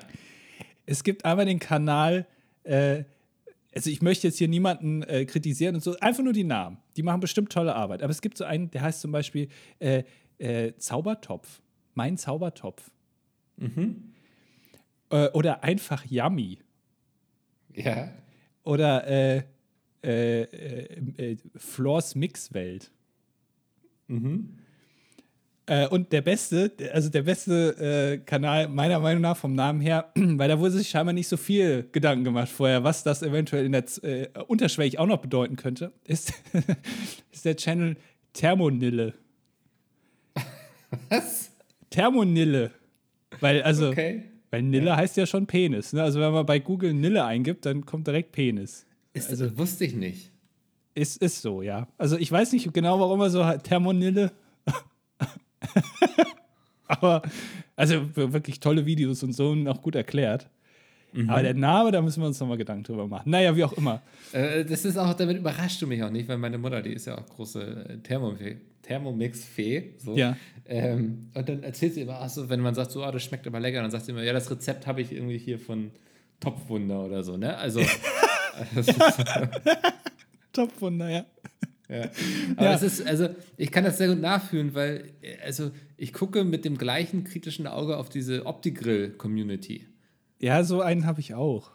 Es gibt einmal den Kanal, äh, also ich möchte jetzt hier niemanden äh, kritisieren und so, einfach nur die Namen. Die machen bestimmt tolle Arbeit. Aber es gibt so einen, der heißt zum Beispiel äh, äh, Zaubertopf. Mein Zaubertopf. Mhm. Äh, oder einfach Yummy. Ja. Oder äh, äh, äh, Floors Mixwelt. Mhm. Äh, und der beste, also der beste äh, Kanal meiner Meinung nach vom Namen her, weil da wurde sich scheinbar nicht so viel Gedanken gemacht vorher, was das eventuell in der äh, unterschwellig auch noch bedeuten könnte, ist, ist der Channel Thermonille. Was? Thermonille. Weil, also, okay. weil Nille ja. heißt ja schon Penis. Ne? Also, wenn man bei Google Nille eingibt, dann kommt direkt Penis. Ist, also, wusste ich nicht. Ist, ist so, ja. Also, ich weiß nicht genau, warum er so Thermonille Aber, also wirklich tolle Videos und so und auch gut erklärt. Mhm. Aber der Name, da müssen wir uns nochmal Gedanken drüber machen. Naja, wie auch immer. Äh, das ist auch, damit überrascht du mich auch nicht, weil meine Mutter, die ist ja auch große äh, Thermomix-Fee. So. Ja. Ähm, und dann erzählt sie immer, ach so, wenn man sagt, so, oh, das schmeckt aber lecker, dann sagt sie immer, ja, das Rezept habe ich irgendwie hier von Topfwunder oder so, ne? Also. Topfwunder, ja. Ja. Aber ja. es ist, also ich kann das sehr gut nachfühlen, weil also ich gucke mit dem gleichen kritischen Auge auf diese Opti-Grill-Community. Ja, so einen habe ich auch.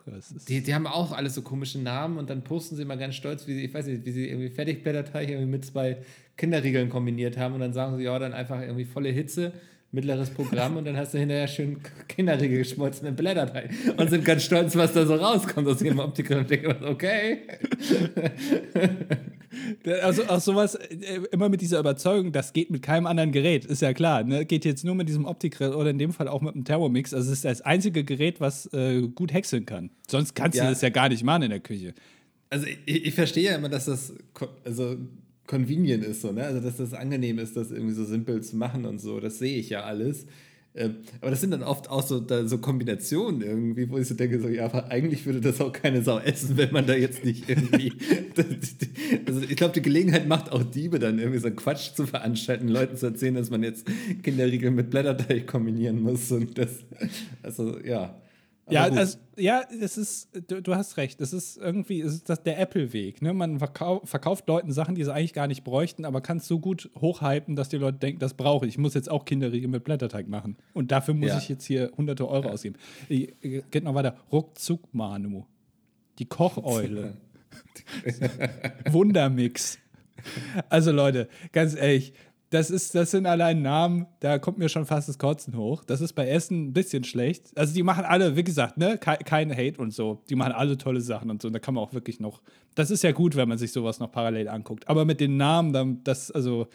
Die, die haben auch alle so komische Namen und dann posten sie immer ganz stolz, wie sie, ich weiß nicht, wie sie irgendwie Fertigblätterteig irgendwie mit zwei Kinderriegeln kombiniert haben und dann sagen sie, ja, dann einfach irgendwie volle Hitze mittleres Programm und dann hast du hinterher schön Kinderriegel geschmolzene Blätterteig und sind ganz stolz, was da so rauskommt aus ihrem Optiker und denken, okay. Also auch sowas, äh, immer mit dieser Überzeugung, das geht mit keinem anderen Gerät, ist ja klar. Ne? Geht jetzt nur mit diesem Optikgrill oder in dem Fall auch mit dem Thermomix. Also es ist das einzige Gerät, was äh, gut häckseln kann. Sonst kannst ja. du das ja gar nicht machen in der Küche. Also ich, ich verstehe ja immer, dass das also convenient ist, so, ne? Also dass das angenehm ist, das irgendwie so simpel zu machen und so. Das sehe ich ja alles. Ähm, aber das sind dann oft auch so, da, so Kombinationen irgendwie, wo ich so denke, so, ja, aber eigentlich würde das auch keine Sau essen, wenn man da jetzt nicht irgendwie. also ich glaube, die Gelegenheit macht auch Diebe dann irgendwie so Quatsch zu veranstalten, Leuten zu erzählen, dass man jetzt Kinderriegel mit Blätterteig kombinieren muss und das. Also ja. Ja, also, ja, es ist, du, du, hast recht. Es ist irgendwie, es ist das der Apple-Weg. Ne? Man verkau verkauft Leuten Sachen, die sie eigentlich gar nicht bräuchten, aber kann es so gut hochhypen, dass die Leute denken, das brauche ich. Ich muss jetzt auch Kinderriegel mit Blätterteig machen. Und dafür muss ja. ich jetzt hier hunderte Euro ja. ausgeben. Ich, geht noch weiter. Ruckzuck Manu. Die Kocheule. Wundermix. Also Leute, ganz ehrlich, das, ist, das sind allein Namen, da kommt mir schon fast das Kotzen hoch. Das ist bei Essen ein bisschen schlecht. Also die machen alle, wie gesagt, ne, kein Hate und so. Die machen alle tolle Sachen und so. Und da kann man auch wirklich noch. Das ist ja gut, wenn man sich sowas noch parallel anguckt. Aber mit den Namen, dann, das, also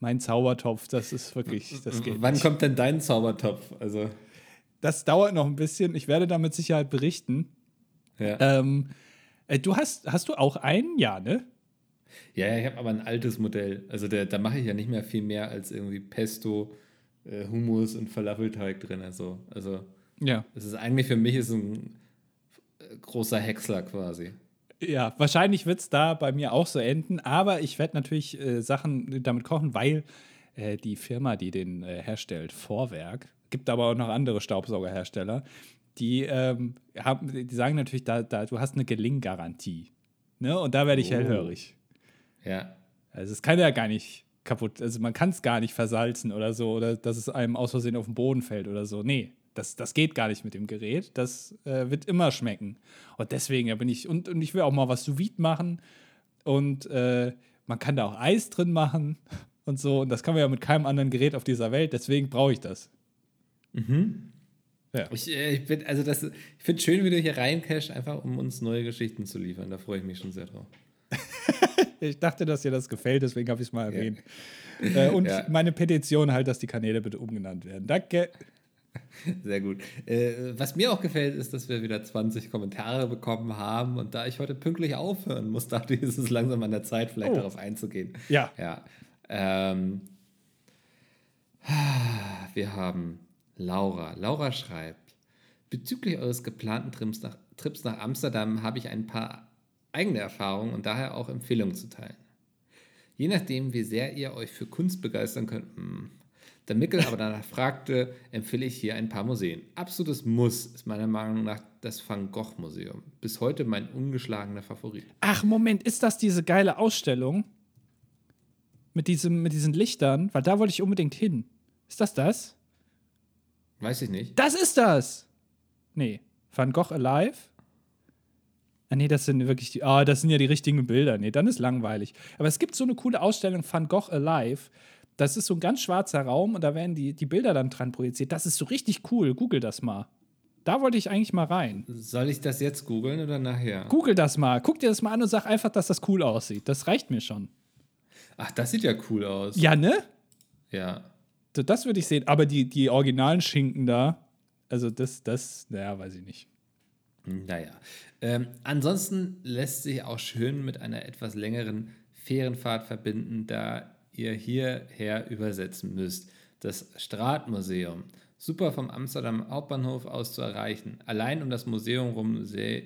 mein Zaubertopf, das ist wirklich, das geht. Wann nicht. kommt denn dein Zaubertopf? Also. Das dauert noch ein bisschen. Ich werde da mit Sicherheit berichten. Ja. Ähm, äh, du hast, hast du auch einen? Ja, ne? Ja, ich habe aber ein altes Modell. Also der, da mache ich ja nicht mehr viel mehr als irgendwie Pesto, äh, Hummus und Falafelteig drin. Also, also ja. es ist eigentlich für mich ist ein äh, großer Häcksler quasi. Ja, wahrscheinlich wird es da bei mir auch so enden, aber ich werde natürlich äh, Sachen damit kochen, weil äh, die Firma, die den äh, herstellt, Vorwerk, gibt aber auch noch andere Staubsaugerhersteller, die, ähm, haben, die sagen natürlich, da, da, du hast eine Gelinggarantie. Ne? Und da werde ich oh. hellhörig. Ja. Also es kann ja gar nicht kaputt, also man kann es gar nicht versalzen oder so, oder dass es einem aus Versehen auf den Boden fällt oder so. Nee, das, das geht gar nicht mit dem Gerät. Das äh, wird immer schmecken. Und deswegen ja, bin ich, und, und ich will auch mal was sous vide machen. Und äh, man kann da auch Eis drin machen und so. Und das kann man ja mit keinem anderen Gerät auf dieser Welt. Deswegen brauche ich das. Mhm. Ja. Ich, äh, ich, bin, also das, ich finde es schön, wie du hier reincashst, einfach um uns neue Geschichten zu liefern. Da freue ich mich schon sehr drauf. ich dachte, dass dir das gefällt, deswegen habe ich es mal erwähnt. Ja. Äh, und ja. meine Petition halt, dass die Kanäle bitte umgenannt werden. Danke. Sehr gut. Äh, was mir auch gefällt, ist, dass wir wieder 20 Kommentare bekommen haben. Und da ich heute pünktlich aufhören muss, dachte ich, ist es langsam an der Zeit, vielleicht oh. darauf einzugehen. Ja. ja. Ähm, wir haben Laura. Laura schreibt: Bezüglich eures geplanten Trips nach, Trips nach Amsterdam habe ich ein paar eigene Erfahrungen und daher auch Empfehlungen zu teilen. Je nachdem, wie sehr ihr euch für Kunst begeistern könnt, hm, Da Mickel aber danach fragte, empfehle ich hier ein paar Museen. Absolutes Muss ist meiner Meinung nach das Van Gogh Museum. Bis heute mein ungeschlagener Favorit. Ach, Moment, ist das diese geile Ausstellung? Mit, diesem, mit diesen Lichtern? Weil da wollte ich unbedingt hin. Ist das das? Weiß ich nicht. Das ist das! Nee. Van Gogh Alive? Ah, nee, das sind wirklich die. Ah, das sind ja die richtigen Bilder. Nee, dann ist langweilig. Aber es gibt so eine coole Ausstellung Van Gogh Alive. Das ist so ein ganz schwarzer Raum und da werden die, die Bilder dann dran projiziert. Das ist so richtig cool. Google das mal. Da wollte ich eigentlich mal rein. Soll ich das jetzt googeln oder nachher? Google das mal. Guck dir das mal an und sag einfach, dass das cool aussieht. Das reicht mir schon. Ach, das sieht ja cool aus. Ja, ne? Ja. So, das würde ich sehen. Aber die, die originalen Schinken da, also das, das, naja, weiß ich nicht. Naja. Ähm, ansonsten lässt sich auch schön mit einer etwas längeren Fährenfahrt verbinden, da ihr hierher übersetzen müsst. Das Straatmuseum. Super vom Amsterdam Hauptbahnhof aus zu erreichen. Allein um das Museum rum se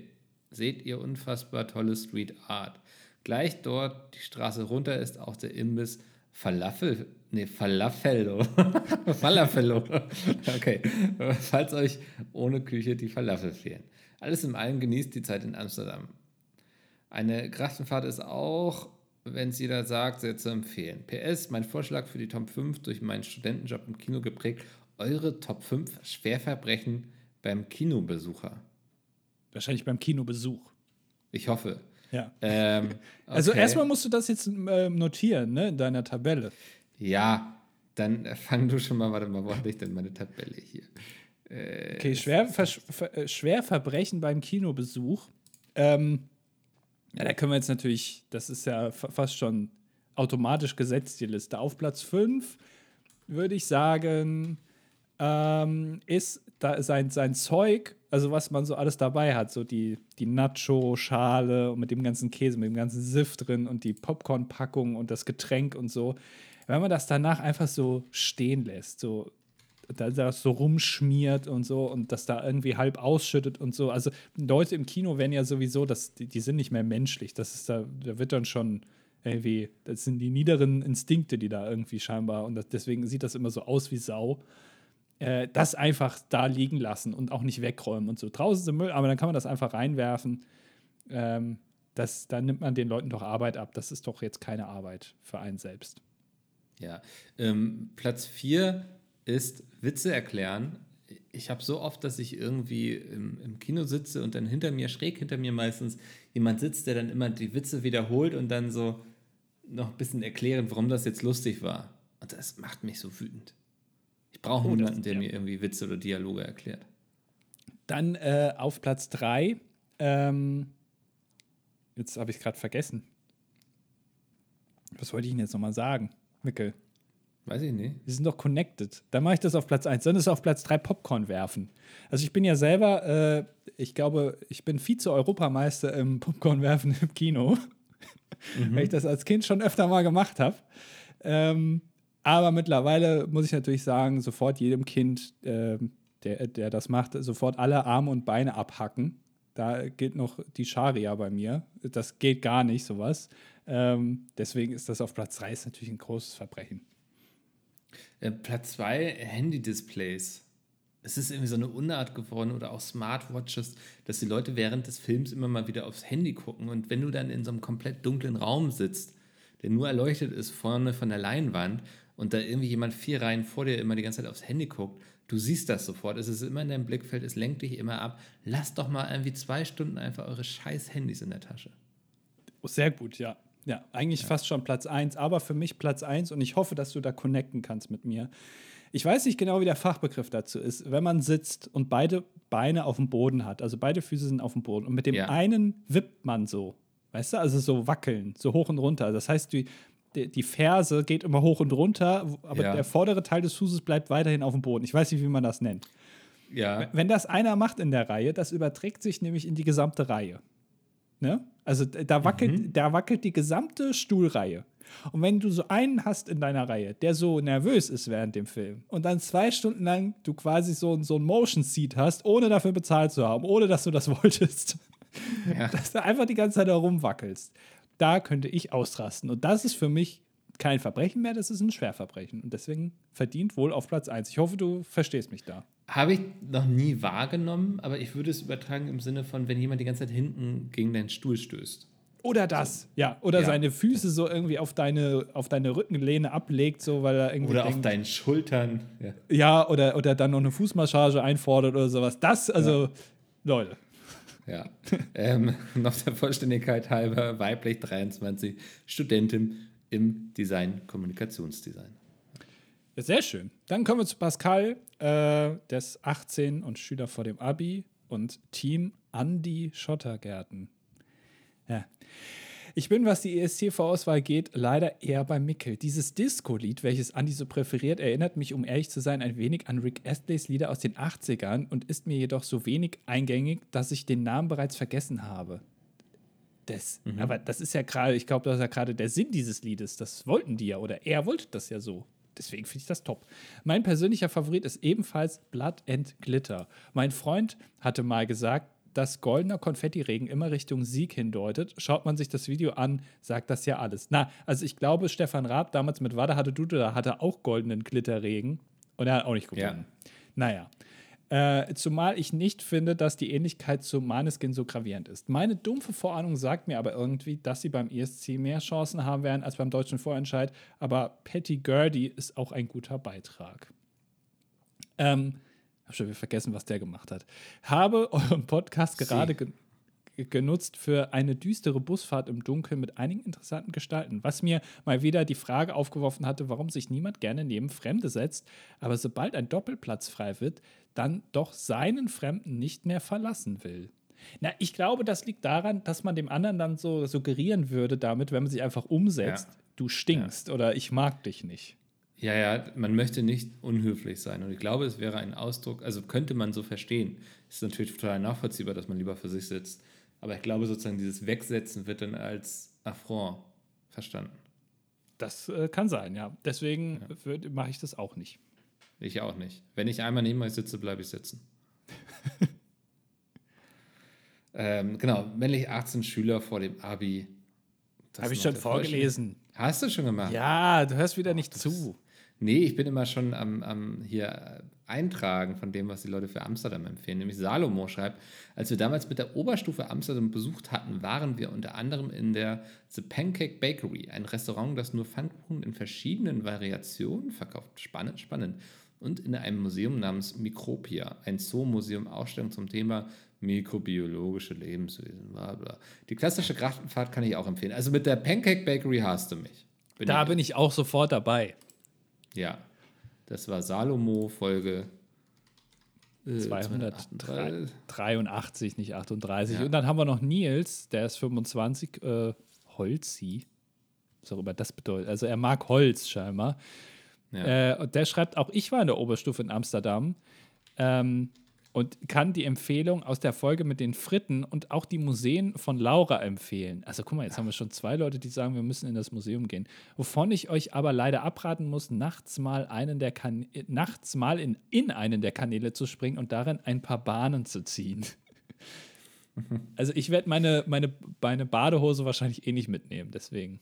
seht ihr unfassbar tolle Street Art. Gleich dort die Straße runter ist auch der Imbiss Falafel, nee, Falafello. Falafello. Okay. Falls euch ohne Küche die Falafel fehlen. Alles in allem genießt die Zeit in Amsterdam. Eine Kraftenfahrt ist auch, wenn es jeder sagt, sehr zu empfehlen. PS, mein Vorschlag für die Top 5 durch meinen Studentenjob im Kino geprägt, eure Top 5 Schwerverbrechen beim Kinobesucher. Wahrscheinlich beim Kinobesuch. Ich hoffe. Ja. Ähm, also okay. Also erstmal musst du das jetzt äh, notieren, ne, in deiner Tabelle. Ja, dann fang du schon mal, warte mal, wo habe ich denn meine Tabelle hier? Äh, okay, Schwer, äh, Schwerverbrechen beim Kinobesuch. Ähm, ja, da können wir jetzt natürlich, das ist ja fast schon automatisch gesetzt, die Liste. Auf Platz 5 würde ich sagen, ähm, ist da sein, sein Zeug, also was man so alles dabei hat, so die, die Nacho-Schale und mit dem ganzen Käse, mit dem ganzen Siff drin und die Popcorn-Packung und das Getränk und so. Wenn man das danach einfach so stehen lässt, so da das so rumschmiert und so und das da irgendwie halb ausschüttet und so. Also Leute im Kino werden ja sowieso, das, die, die sind nicht mehr menschlich. Das ist da, da wird dann schon irgendwie, das sind die niederen Instinkte, die da irgendwie scheinbar und das, deswegen sieht das immer so aus wie Sau äh, das einfach da liegen lassen und auch nicht wegräumen und so. Draußen ist Müll, aber dann kann man das einfach reinwerfen. Ähm, das, dann nimmt man den Leuten doch Arbeit ab. Das ist doch jetzt keine Arbeit für einen selbst. Ja. Ähm, Platz 4 ist Witze erklären. Ich habe so oft, dass ich irgendwie im, im, Kino sitze und dann hinter mir, schräg hinter mir meistens, jemand sitzt, der dann immer die Witze wiederholt und dann so noch ein bisschen erklären, warum das jetzt lustig war. Und das macht mich so wütend brauche oh, niemanden, der ja. mir irgendwie Witze oder Dialoge erklärt. Dann äh, auf Platz 3, ähm, jetzt habe ich es gerade vergessen. Was wollte ich Ihnen jetzt nochmal sagen, Mickel? Weiß ich nicht. Wir sind doch connected. Dann mache ich das auf Platz 1. Dann ist auf Platz 3 Popcorn werfen. Also ich bin ja selber, äh, ich glaube, ich bin Vize-Europameister im Popcorn werfen im Kino. Mhm. Weil ich das als Kind schon öfter mal gemacht habe. Ähm, aber mittlerweile muss ich natürlich sagen, sofort jedem Kind, äh, der, der das macht, sofort alle Arme und Beine abhacken. Da gilt noch die Scharia bei mir. Das geht gar nicht, sowas. Ähm, deswegen ist das auf Platz 3 ist natürlich ein großes Verbrechen. Äh, Platz 2, Handy-Displays. Es ist irgendwie so eine Unart geworden oder auch Smartwatches, dass die Leute während des Films immer mal wieder aufs Handy gucken. Und wenn du dann in so einem komplett dunklen Raum sitzt, der nur erleuchtet ist vorne von der Leinwand und da irgendwie jemand vier Reihen vor dir immer die ganze Zeit aufs Handy guckt, du siehst das sofort, es ist immer in deinem Blickfeld, es lenkt dich immer ab. Lasst doch mal irgendwie zwei Stunden einfach eure scheiß Handys in der Tasche. Oh, sehr gut, ja. Ja, eigentlich ja. fast schon Platz 1, aber für mich Platz 1 und ich hoffe, dass du da connecten kannst mit mir. Ich weiß nicht genau, wie der Fachbegriff dazu ist. Wenn man sitzt und beide Beine auf dem Boden hat, also beide Füße sind auf dem Boden und mit dem ja. einen wippt man so, weißt du, also so wackeln, so hoch und runter. Das heißt, die, die, Ferse geht immer hoch und runter, aber ja. der vordere Teil des Fußes bleibt weiterhin auf dem Boden. Ich weiß nicht, wie man das nennt. Ja. Wenn das einer macht in der Reihe, das überträgt sich nämlich in die gesamte Reihe. Ne? Also da wackelt, mhm. da wackelt die gesamte Stuhlreihe. Und wenn du so einen hast in deiner Reihe, der so nervös ist während dem Film und dann zwei Stunden lang du quasi so, so ein Motion Seat hast, ohne dafür bezahlt zu haben, ohne dass du das wolltest, ja. dass du einfach die ganze Zeit herumwackelst, da könnte ich ausrasten. Und das ist für mich kein Verbrechen mehr, das ist ein Schwerverbrechen. Und deswegen verdient wohl auf Platz 1. Ich hoffe, du verstehst mich da. Habe ich noch nie wahrgenommen, aber ich würde es übertragen im Sinne von, wenn jemand die ganze Zeit hinten gegen deinen Stuhl stößt. Oder das, ja. Oder ja. seine Füße so irgendwie auf deine, auf deine Rückenlehne ablegt, so weil er irgendwie. Oder denkt, auf deinen Schultern. Ja, ja oder, oder dann noch eine Fußmassage einfordert oder sowas. Das, also, ja. Leute. Ja. ähm, noch der Vollständigkeit halber, weiblich 23, Studentin im Design, Kommunikationsdesign. Ja, sehr schön. Dann kommen wir zu Pascal, äh, der ist 18 und Schüler vor dem Abi und Team Andi Schottergärten. Ja. Ich bin, was die ESC-Vorauswahl geht, leider eher bei Mickel. Dieses Disco-Lied, welches Andi so präferiert, erinnert mich, um ehrlich zu sein, ein wenig an Rick Astleys Lieder aus den 80ern und ist mir jedoch so wenig eingängig, dass ich den Namen bereits vergessen habe. Das, mhm. Aber das ist ja gerade, ich glaube, das ist ja gerade der Sinn dieses Liedes. Das wollten die ja oder er wollte das ja so. Deswegen finde ich das top. Mein persönlicher Favorit ist ebenfalls Blood and Glitter. Mein Freund hatte mal gesagt, dass goldener Konfettiregen immer Richtung Sieg hindeutet. Schaut man sich das Video an, sagt das ja alles. Na, also ich glaube, Stefan Raab damals mit Wada hatte Dude, da hatte auch goldenen Glitterregen und er hat auch nicht gewonnen. Ja. Naja. Äh, zumal ich nicht finde, dass die Ähnlichkeit zu Maneskin so gravierend ist. Meine dumpfe Vorahnung sagt mir aber irgendwie, dass sie beim ESC mehr Chancen haben werden als beim deutschen Vorentscheid. Aber Patty Gurdy ist auch ein guter Beitrag. Ähm, habe schon wieder vergessen, was der gemacht hat. Habe euren Podcast gerade ge genutzt für eine düstere Busfahrt im Dunkeln mit einigen interessanten Gestalten, was mir mal wieder die Frage aufgeworfen hatte, warum sich niemand gerne neben Fremde setzt, aber sobald ein Doppelplatz frei wird, dann doch seinen Fremden nicht mehr verlassen will. Na, ich glaube, das liegt daran, dass man dem anderen dann so suggerieren würde damit, wenn man sich einfach umsetzt, ja. du stinkst ja. oder ich mag dich nicht. Ja, ja, man möchte nicht unhöflich sein. Und ich glaube, es wäre ein Ausdruck, also könnte man so verstehen. Ist natürlich total nachvollziehbar, dass man lieber für sich sitzt. Aber ich glaube, sozusagen dieses Wegsetzen wird dann als Affront verstanden. Das äh, kann sein, ja. Deswegen ja. mache ich das auch nicht. Ich auch nicht. Wenn ich einmal neben euch sitze, bleibe ich sitzen. ähm, genau, männlich 18 Schüler vor dem Abi. Habe ich schon vorgelesen. Hast du schon gemacht? Ja, du hörst wieder oh, nicht zu. Nee, ich bin immer schon am, am hier Eintragen von dem, was die Leute für Amsterdam empfehlen. Nämlich Salomo schreibt, als wir damals mit der Oberstufe Amsterdam besucht hatten, waren wir unter anderem in der The Pancake Bakery, ein Restaurant, das nur Pfannkuchen in verschiedenen Variationen verkauft. Spannend, spannend. Und in einem Museum namens Mikropia, ein Zoo-Museum, Ausstellung zum Thema mikrobiologische Lebenswesen. Bla bla. Die klassische Graftenfahrt kann ich auch empfehlen. Also mit der Pancake Bakery hast du mich. Bin da ich bin ich auch sofort dabei. Ja, das war Salomo Folge äh, 283, nicht 38. Ja. Und dann haben wir noch Nils, der ist 25, äh, Holzi. Was auch immer das bedeutet. Also er mag Holz scheinbar. Ja. Äh, und der schreibt, auch ich war in der Oberstufe in Amsterdam. Ähm, und kann die Empfehlung aus der Folge mit den Fritten und auch die Museen von Laura empfehlen. Also guck mal, jetzt haben wir schon zwei Leute, die sagen, wir müssen in das Museum gehen. Wovon ich euch aber leider abraten muss, nachts mal einen der kan nachts mal in, in einen der Kanäle zu springen und darin ein paar Bahnen zu ziehen. also ich werde meine, meine, meine Badehose wahrscheinlich eh nicht mitnehmen, deswegen.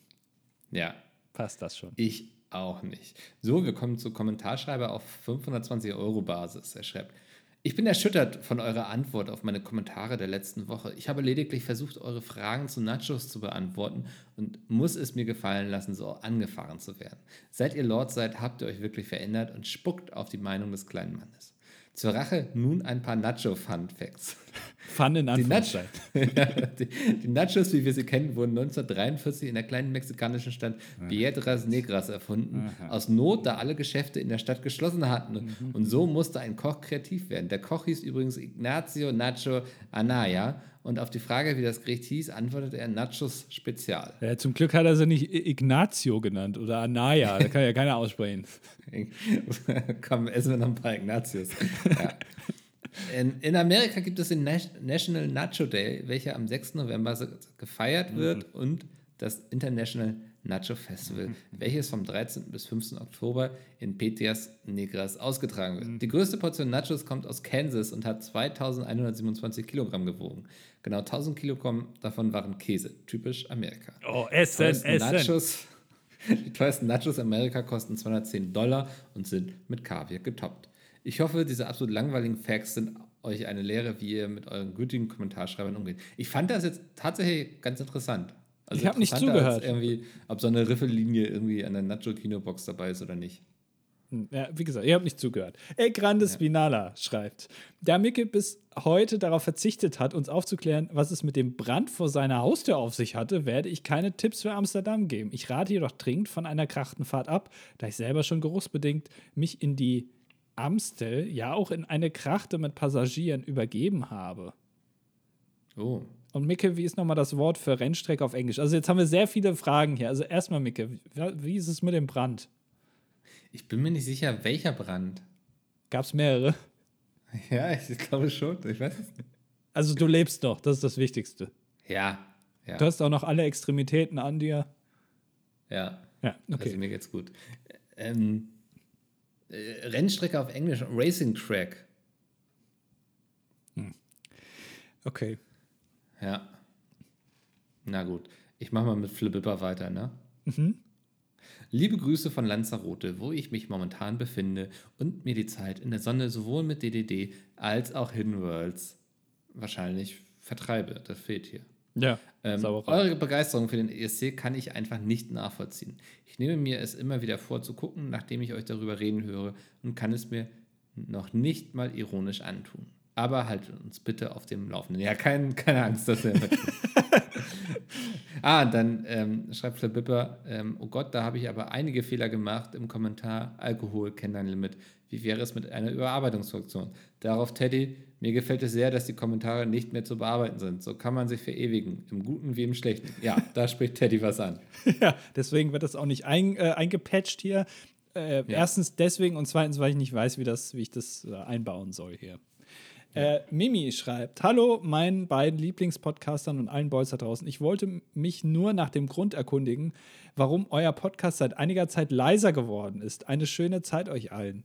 Ja. Passt das schon. Ich auch nicht. So, wir kommen zu Kommentarschreiber auf 520 Euro Basis. Er schreibt, ich bin erschüttert von eurer Antwort auf meine Kommentare der letzten Woche. Ich habe lediglich versucht, eure Fragen zu Nachos zu beantworten und muss es mir gefallen lassen, so angefahren zu werden. Seit ihr Lord seid, habt ihr euch wirklich verändert und spuckt auf die Meinung des kleinen Mannes. Zur Rache nun ein paar Nacho-Fun-Facts. Fun in. Die, die, die, Nachos, wie wir sie kennen, wurden 1943 in der kleinen mexikanischen Stadt Piedras Negras erfunden. Aha. Aus Not, da alle Geschäfte in der Stadt geschlossen hatten. Mhm. Und so musste ein Koch kreativ werden. Der Koch hieß übrigens Ignacio Nacho Anaya und auf die Frage, wie das Gericht hieß, antwortet er Nachos Spezial. Ja, zum Glück hat er sie nicht Ignacio genannt oder Anaya. Da kann ja keiner aussprechen. Komm, essen wir noch ein paar Ignatius. Ja. In, in, Amerika gibt es den National Nacho Day, welcher am 6. November gefeiert wird mhm. und das International Nacho Festival, mhm. welches vom 13. bis 15. Oktober in Petias Negras ausgetragen wird. Mhm. Die größte Portion Nachos kommt aus Kansas und hat 2127 Kilogramm gewogen. Genau 1000 Kilogramm davon waren Käse, typisch Amerika. Oh, Essen, Essen. Nachos Die teuersten Nachos in Amerika kosten 210 Dollar und sind mit Kaviar getoppt. Ich hoffe, diese absolut langweiligen Facts sind euch eine Lehre, wie ihr mit euren gütigen Kommentarschreibern umgeht. Ich fand das jetzt tatsächlich ganz interessant. Also ich habe nicht zugehört. Irgendwie, ob so eine Riffellinie irgendwie an der Nacho-Kinobox dabei ist oder nicht. Hm, ja, wie gesagt, ihr habt nicht zugehört. El Grande Spinala ja. schreibt, da Micke bis heute darauf verzichtet hat, uns aufzuklären, was es mit dem Brand vor seiner Haustür auf sich hatte, werde ich keine Tipps für Amsterdam geben. Ich rate jedoch dringend von einer Krachtenfahrt ab, da ich selber schon geruchsbedingt mich in die Amstel, ja auch in eine Krachte mit Passagieren übergeben habe. Oh. Und Micke, wie ist nochmal das Wort für Rennstrecke auf Englisch? Also jetzt haben wir sehr viele Fragen hier. Also erstmal, Micke, wie ist es mit dem Brand? Ich bin mir nicht sicher, welcher Brand. Gab es mehrere? Ja, ich glaube schon. Ich weiß es nicht. Also du lebst noch, das ist das Wichtigste. Ja, ja. Du hast auch noch alle Extremitäten an dir. Ja. Ja, okay. Also mir geht's gut. Ähm, äh, Rennstrecke auf Englisch, Racing Track. Hm. Okay. Ja. Na gut. Ich mache mal mit Flipper weiter, ne? Mhm. Liebe Grüße von Lanzarote, wo ich mich momentan befinde und mir die Zeit in der Sonne sowohl mit DDD als auch Hidden Worlds wahrscheinlich vertreibe. Das fehlt hier. Ja, ähm, eure Begeisterung für den ESC kann ich einfach nicht nachvollziehen. Ich nehme mir es immer wieder vor zu gucken, nachdem ich euch darüber reden höre und kann es mir noch nicht mal ironisch antun. Aber haltet uns bitte auf dem Laufenden. Ja, kein, keine Angst, dass wir Ah, dann ähm, schreibt Flip Bipper, ähm, oh Gott, da habe ich aber einige Fehler gemacht im Kommentar. Alkohol kennt ein Limit. Wie wäre es mit einer Überarbeitungsfunktion? Darauf Teddy, mir gefällt es sehr, dass die Kommentare nicht mehr zu bearbeiten sind. So kann man sich verewigen, im Guten wie im Schlechten. Ja, da spricht Teddy was an. ja, deswegen wird das auch nicht ein, äh, eingepatcht hier. Äh, ja. Erstens deswegen und zweitens, weil ich nicht weiß, wie, das, wie ich das äh, einbauen soll hier. Äh, Mimi schreibt: Hallo, meinen beiden Lieblingspodcastern und allen Boys da draußen. Ich wollte mich nur nach dem Grund erkundigen, warum euer Podcast seit einiger Zeit leiser geworden ist. Eine schöne Zeit euch allen.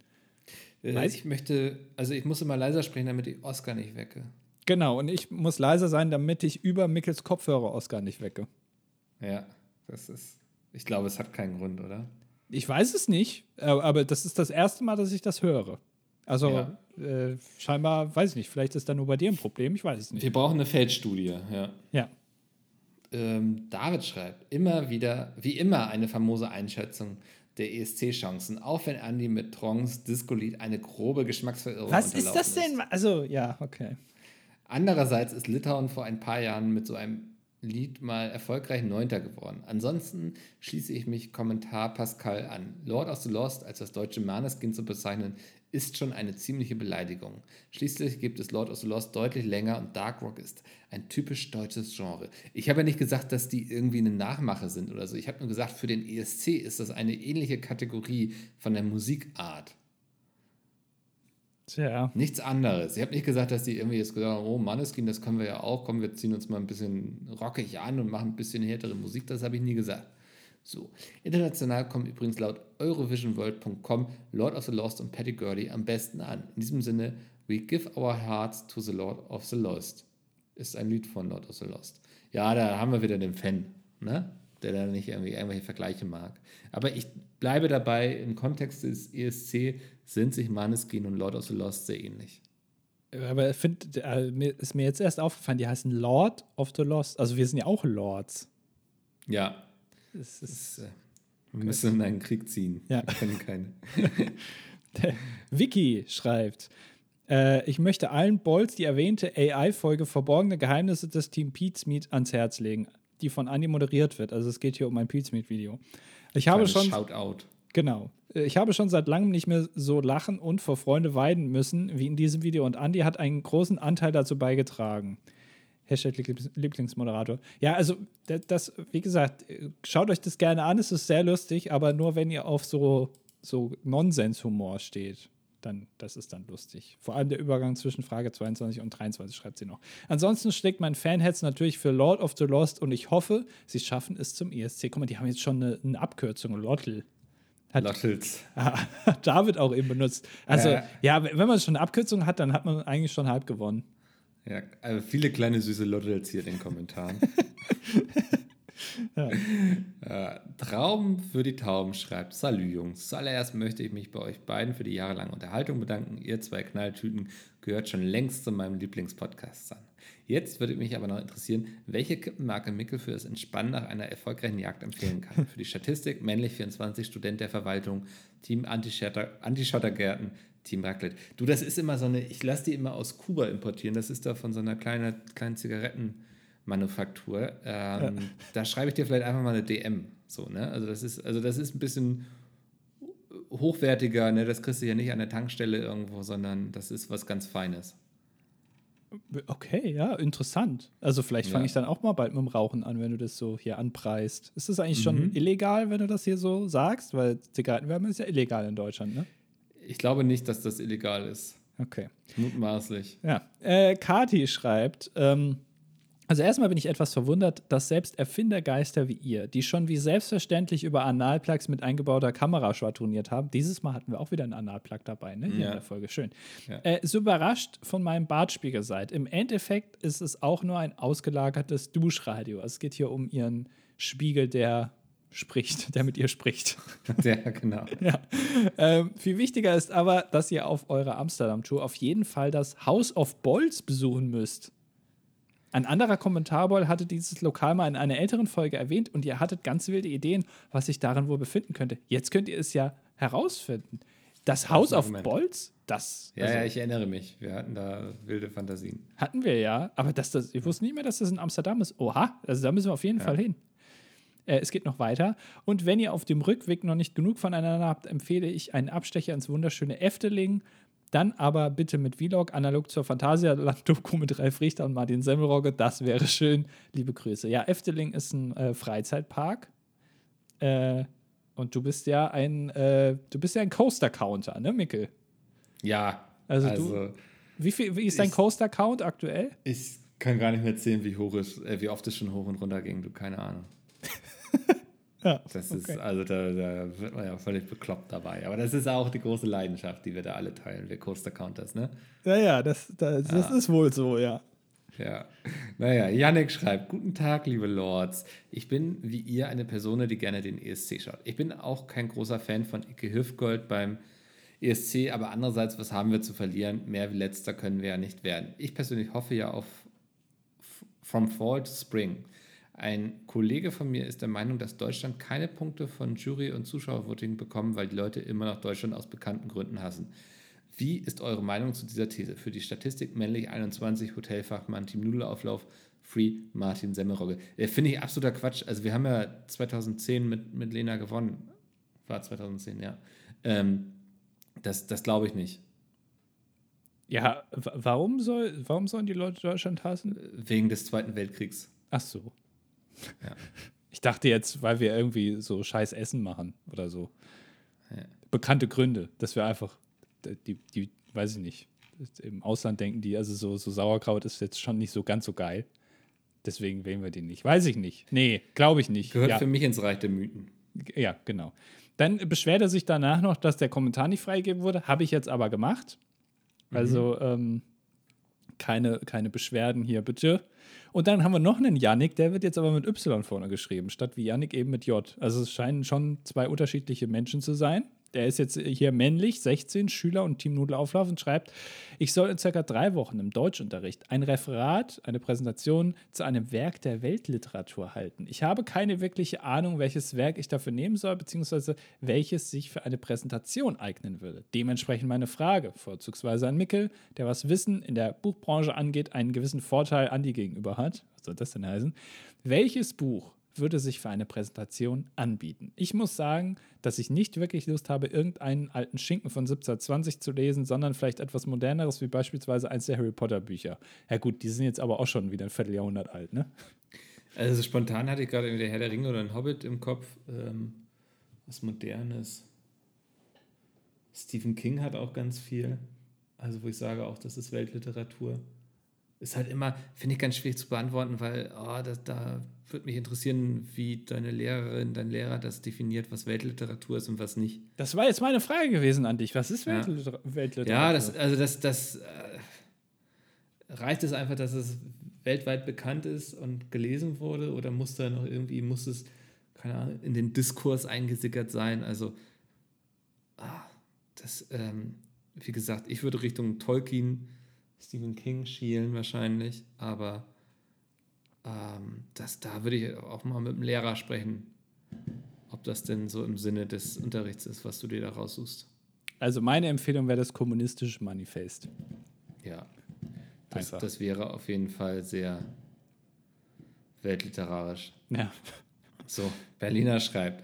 Äh, ich möchte, also ich muss immer leiser sprechen, damit ich Oscar nicht wecke. Genau, und ich muss leiser sein, damit ich über Mickels Kopfhörer Oscar nicht wecke. Ja, das ist. Ich glaube, es hat keinen Grund, oder? Ich weiß es nicht, aber das ist das erste Mal, dass ich das höre. Also ja. Äh, scheinbar, weiß ich nicht, vielleicht ist da nur bei dir ein Problem, ich weiß es nicht. Wir brauchen eine Feldstudie, ja. Ja. Ähm, David schreibt, immer wieder, wie immer, eine famose Einschätzung der ESC-Chancen, auch wenn Andy mit Trongs Disco-Lied eine grobe Geschmacksverirrung Was ist das denn? Ist. Also, ja, okay. Andererseits ist Litauen vor ein paar Jahren mit so einem Lied mal erfolgreich Neunter geworden. Ansonsten schließe ich mich Kommentar Pascal an. Lord of the Lost als das deutsche Maneskin zu bezeichnen, ist schon eine ziemliche Beleidigung. Schließlich gibt es Lord of the Lost deutlich länger und Dark Rock ist ein typisch deutsches Genre. Ich habe ja nicht gesagt, dass die irgendwie eine Nachmache sind oder so. Ich habe nur gesagt, für den ESC ist das eine ähnliche Kategorie von der Musikart. Tja. Nichts anderes. Ich habe nicht gesagt, dass die irgendwie jetzt gesagt haben, oh Manneskin, das können wir ja auch, komm, wir ziehen uns mal ein bisschen rockig an und machen ein bisschen härtere Musik. Das habe ich nie gesagt. So. International kommen übrigens laut Eurovisionworld.com Lord of the Lost und Patty Gurley am besten an. In diesem Sinne, We give our hearts to the Lord of the Lost. Ist ein Lied von Lord of the Lost. Ja, da haben wir wieder den Fan, ne? der da nicht irgendwie irgendwelche Vergleiche mag. Aber ich bleibe dabei, im Kontext des ESC sind sich Maneskin und Lord of the Lost sehr ähnlich. Aber find, äh, ist mir jetzt erst aufgefallen, die heißen Lord of the Lost. Also wir sind ja auch Lords. Ja, es ist, äh, wir müssen in einen Krieg ziehen. Ja. Wir können keine. Vicky schreibt, äh, ich möchte allen Bolts die erwähnte AI-Folge Verborgene Geheimnisse des Team Pizmeet ans Herz legen, die von Andy moderiert wird. Also es geht hier um ein Pizmeet-Video. Ich habe schon. Shoutout. Genau. Ich habe schon seit langem nicht mehr so lachen und vor Freunde weiden müssen wie in diesem Video und Andy hat einen großen Anteil dazu beigetragen. Hashtag Lieblingsmoderator. Ja, also das, wie gesagt, schaut euch das gerne an, es ist sehr lustig, aber nur wenn ihr auf so, so Nonsenshumor steht, dann, das ist dann lustig. Vor allem der Übergang zwischen Frage 22 und 23 schreibt sie noch. Ansonsten steckt mein Fanherz natürlich für Lord of the Lost und ich hoffe, sie schaffen es zum ESC. Guck mal, die haben jetzt schon eine, eine Abkürzung. Hat, Lottels. Hat David auch eben benutzt. Also, äh. ja, wenn man schon eine Abkürzung hat, dann hat man eigentlich schon halb gewonnen. Ja, also viele kleine süße Lottels hier in den Kommentaren. ja. äh, Traum für die Tauben schreibt: Salü, Jungs. Zuallererst möchte ich mich bei euch beiden für die jahrelange Unterhaltung bedanken. Ihr zwei Knalltüten gehört schon längst zu meinem Lieblingspodcast an. Jetzt würde mich aber noch interessieren, welche Kippenmarke Mickel für das Entspannen nach einer erfolgreichen Jagd empfehlen kann. Für die Statistik: männlich 24, Student der Verwaltung, Team Antischottergärten, Team Raclette. Du, das ist immer so eine, ich lasse die immer aus Kuba importieren. Das ist da von so einer kleinen, kleinen Zigarettenmanufaktur. Ähm, ja. Da schreibe ich dir vielleicht einfach mal eine DM. So, ne? Also das ist, also das ist ein bisschen hochwertiger, ne? Das kriegst du ja nicht an der Tankstelle irgendwo, sondern das ist was ganz Feines. Okay, ja, interessant. Also vielleicht fange ja. ich dann auch mal bald mit dem Rauchen an, wenn du das so hier anpreist. Ist das eigentlich mhm. schon illegal, wenn du das hier so sagst? Weil Zigarettenwärme ist ja illegal in Deutschland, ne? Ich glaube nicht, dass das illegal ist. Okay. Mutmaßlich. Ja. Äh, Kati schreibt, ähm, also erstmal bin ich etwas verwundert, dass selbst Erfindergeister wie ihr, die schon wie selbstverständlich über Analplugs mit eingebauter Kamera schwadroniert haben, dieses Mal hatten wir auch wieder einen Analplug dabei, ne? Hier ja. in der Folge, schön. Ja. Äh, so überrascht von meinem Bartspiegel seid. Im Endeffekt ist es auch nur ein ausgelagertes Duschradio. Also es geht hier um ihren Spiegel, der spricht, der mit ihr spricht. Ja, genau. ja. Ähm, viel wichtiger ist aber, dass ihr auf eurer Amsterdam-Tour auf jeden Fall das House of Bolts besuchen müsst. Ein anderer Kommentarboll hatte dieses Lokal mal in einer älteren Folge erwähnt und ihr hattet ganz wilde Ideen, was sich darin wohl befinden könnte. Jetzt könnt ihr es ja herausfinden. Das House of Bolts, das. Ja, also, ja, ich erinnere mich. Wir hatten da wilde Fantasien. Hatten wir ja, aber das, das, ich wusste nicht mehr, dass das in Amsterdam ist. Oha, also da müssen wir auf jeden ja. Fall hin. Äh, es geht noch weiter. Und wenn ihr auf dem Rückweg noch nicht genug voneinander habt, empfehle ich einen Abstecher ins wunderschöne Efteling. Dann aber bitte mit Vlog, analog zur Phantasialand-Doku mit Ralf Richter und Martin Semmelrogge. Das wäre schön. Liebe Grüße. Ja, Efteling ist ein äh, Freizeitpark. Äh, und du bist ja ein, äh, du bist ja ein Coaster-Counter, ne, Mickel? Ja. Also, also du, wie, viel, wie ist dein Coaster-Count aktuell? Ich kann gar nicht mehr zählen, wie hoch ist, äh, wie oft es schon hoch und runter ging, du, keine Ahnung. ja, das okay. ist, also da, da, wird man ja völlig bekloppt dabei. Aber das ist auch die große Leidenschaft, die wir da alle teilen, wir Coaster Counters, ne? Ja, ja, das, das, das ist wohl so, ja. Ja, naja, Yannick schreibt: Guten Tag, liebe Lords. Ich bin wie ihr eine Person, die gerne den ESC schaut. Ich bin auch kein großer Fan von Icke Hüftgold beim ESC, aber andererseits, was haben wir zu verlieren? Mehr wie letzter können wir ja nicht werden. Ich persönlich hoffe ja auf From Fall to Spring. Ein Kollege von mir ist der Meinung, dass Deutschland keine Punkte von Jury- und Zuschauervoting bekommt, weil die Leute immer noch Deutschland aus bekannten Gründen hassen. Wie ist eure Meinung zu dieser These? Für die Statistik männlich 21, Hotelfachmann, Team Nudelauflauf, Free, Martin Semmelrogge. Äh, Finde ich absoluter Quatsch. Also wir haben ja 2010 mit, mit Lena gewonnen. War 2010, ja. Ähm, das das glaube ich nicht. Ja, warum, soll, warum sollen die Leute Deutschland hassen? Wegen des Zweiten Weltkriegs. Ach so. Ja. Ich dachte jetzt, weil wir irgendwie so scheiß Essen machen oder so. Ja. Bekannte Gründe, dass wir einfach, die, die, weiß ich nicht, im Ausland denken die, also so, so Sauerkraut ist jetzt schon nicht so ganz so geil. Deswegen wählen wir den nicht. Weiß ich nicht. Nee, glaube ich nicht. Gehört ja. für mich ins Reich der Mythen. Ja, genau. Dann beschwert er sich danach noch, dass der Kommentar nicht freigegeben wurde. Habe ich jetzt aber gemacht. Also mhm. ähm, keine, keine Beschwerden hier, bitte. Und dann haben wir noch einen Yannick, der wird jetzt aber mit Y vorne geschrieben, statt wie Yannick eben mit J. Also es scheinen schon zwei unterschiedliche Menschen zu sein. Der ist jetzt hier männlich, 16, Schüler und Team Nudelauflauf und schreibt, ich soll in circa drei Wochen im Deutschunterricht ein Referat, eine Präsentation zu einem Werk der Weltliteratur halten. Ich habe keine wirkliche Ahnung, welches Werk ich dafür nehmen soll, beziehungsweise welches sich für eine Präsentation eignen würde. Dementsprechend meine Frage, vorzugsweise an Mickel, der was Wissen in der Buchbranche angeht, einen gewissen Vorteil an die gegenüber hat. Was soll das denn heißen? Welches Buch würde sich für eine Präsentation anbieten. Ich muss sagen, dass ich nicht wirklich Lust habe, irgendeinen alten Schinken von 1720 zu lesen, sondern vielleicht etwas moderneres, wie beispielsweise eins der Harry Potter Bücher. Ja gut, die sind jetzt aber auch schon wieder ein Vierteljahrhundert alt, ne? Also spontan hatte ich gerade der Herr der Ringe oder ein Hobbit im Kopf. Ähm, was Modernes. Stephen King hat auch ganz viel. Also wo ich sage auch, das ist Weltliteratur ist halt immer, finde ich ganz schwierig zu beantworten, weil oh, das, da würde mich interessieren, wie deine Lehrerin, dein Lehrer das definiert, was Weltliteratur ist und was nicht. Das war jetzt meine Frage gewesen an dich. Was ist Weltliter ja. Weltliteratur? Ja, das, also das, das äh, reicht es einfach, dass es weltweit bekannt ist und gelesen wurde oder muss da noch irgendwie, muss es, keine Ahnung, in den Diskurs eingesickert sein? Also, ah, das, ähm, wie gesagt, ich würde Richtung Tolkien, Stephen King schielen wahrscheinlich, aber ähm, das, da würde ich auch mal mit dem Lehrer sprechen, ob das denn so im Sinne des Unterrichts ist, was du dir da raussuchst. Also meine Empfehlung wäre das kommunistische Manifest. Ja, das, das wäre auf jeden Fall sehr weltliterarisch. Ja. So, Berliner schreibt.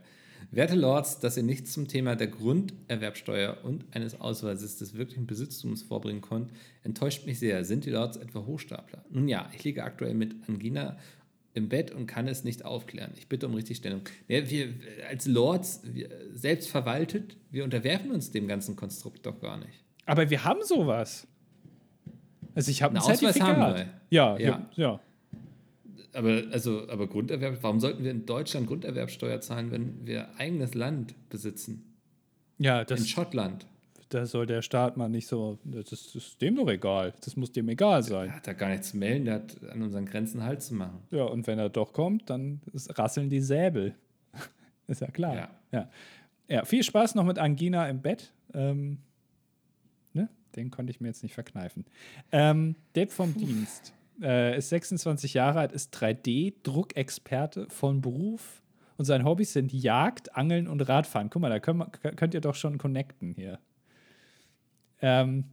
Werte Lords, dass ihr nichts zum Thema der Grunderwerbsteuer und eines Ausweises des wirklichen Besitztums vorbringen konnt, enttäuscht mich sehr. Sind die Lords etwa Hochstapler? Nun ja, ich liege aktuell mit Angina im Bett und kann es nicht aufklären. Ich bitte um Richtigstellung. Ja, wir als Lords wir, selbst verwaltet, wir unterwerfen uns dem ganzen Konstrukt doch gar nicht. Aber wir haben sowas. Also ich habe ein Zertifikat. Haben wir. Ja, ja, ja, ja. Aber, also, aber Grunderwerb, warum sollten wir in Deutschland Grunderwerbsteuer zahlen, wenn wir eigenes Land besitzen? Ja, das. In Schottland. Da soll der Staat mal nicht so. Das ist, das ist dem doch egal. Das muss dem egal sein. Der hat da gar nichts zu melden, der hat an unseren Grenzen Halt zu machen. Ja, und wenn er doch kommt, dann rasseln die Säbel. ist ja klar. Ja. ja. Ja. viel Spaß noch mit Angina im Bett. Ähm, ne? Den konnte ich mir jetzt nicht verkneifen. Ähm, Depp vom Dienst. Äh, ist 26 Jahre alt, ist 3D-Druckexperte von Beruf und seine Hobbys sind Jagd, Angeln und Radfahren. Guck mal, da könnt, könnt ihr doch schon connecten hier. Ähm,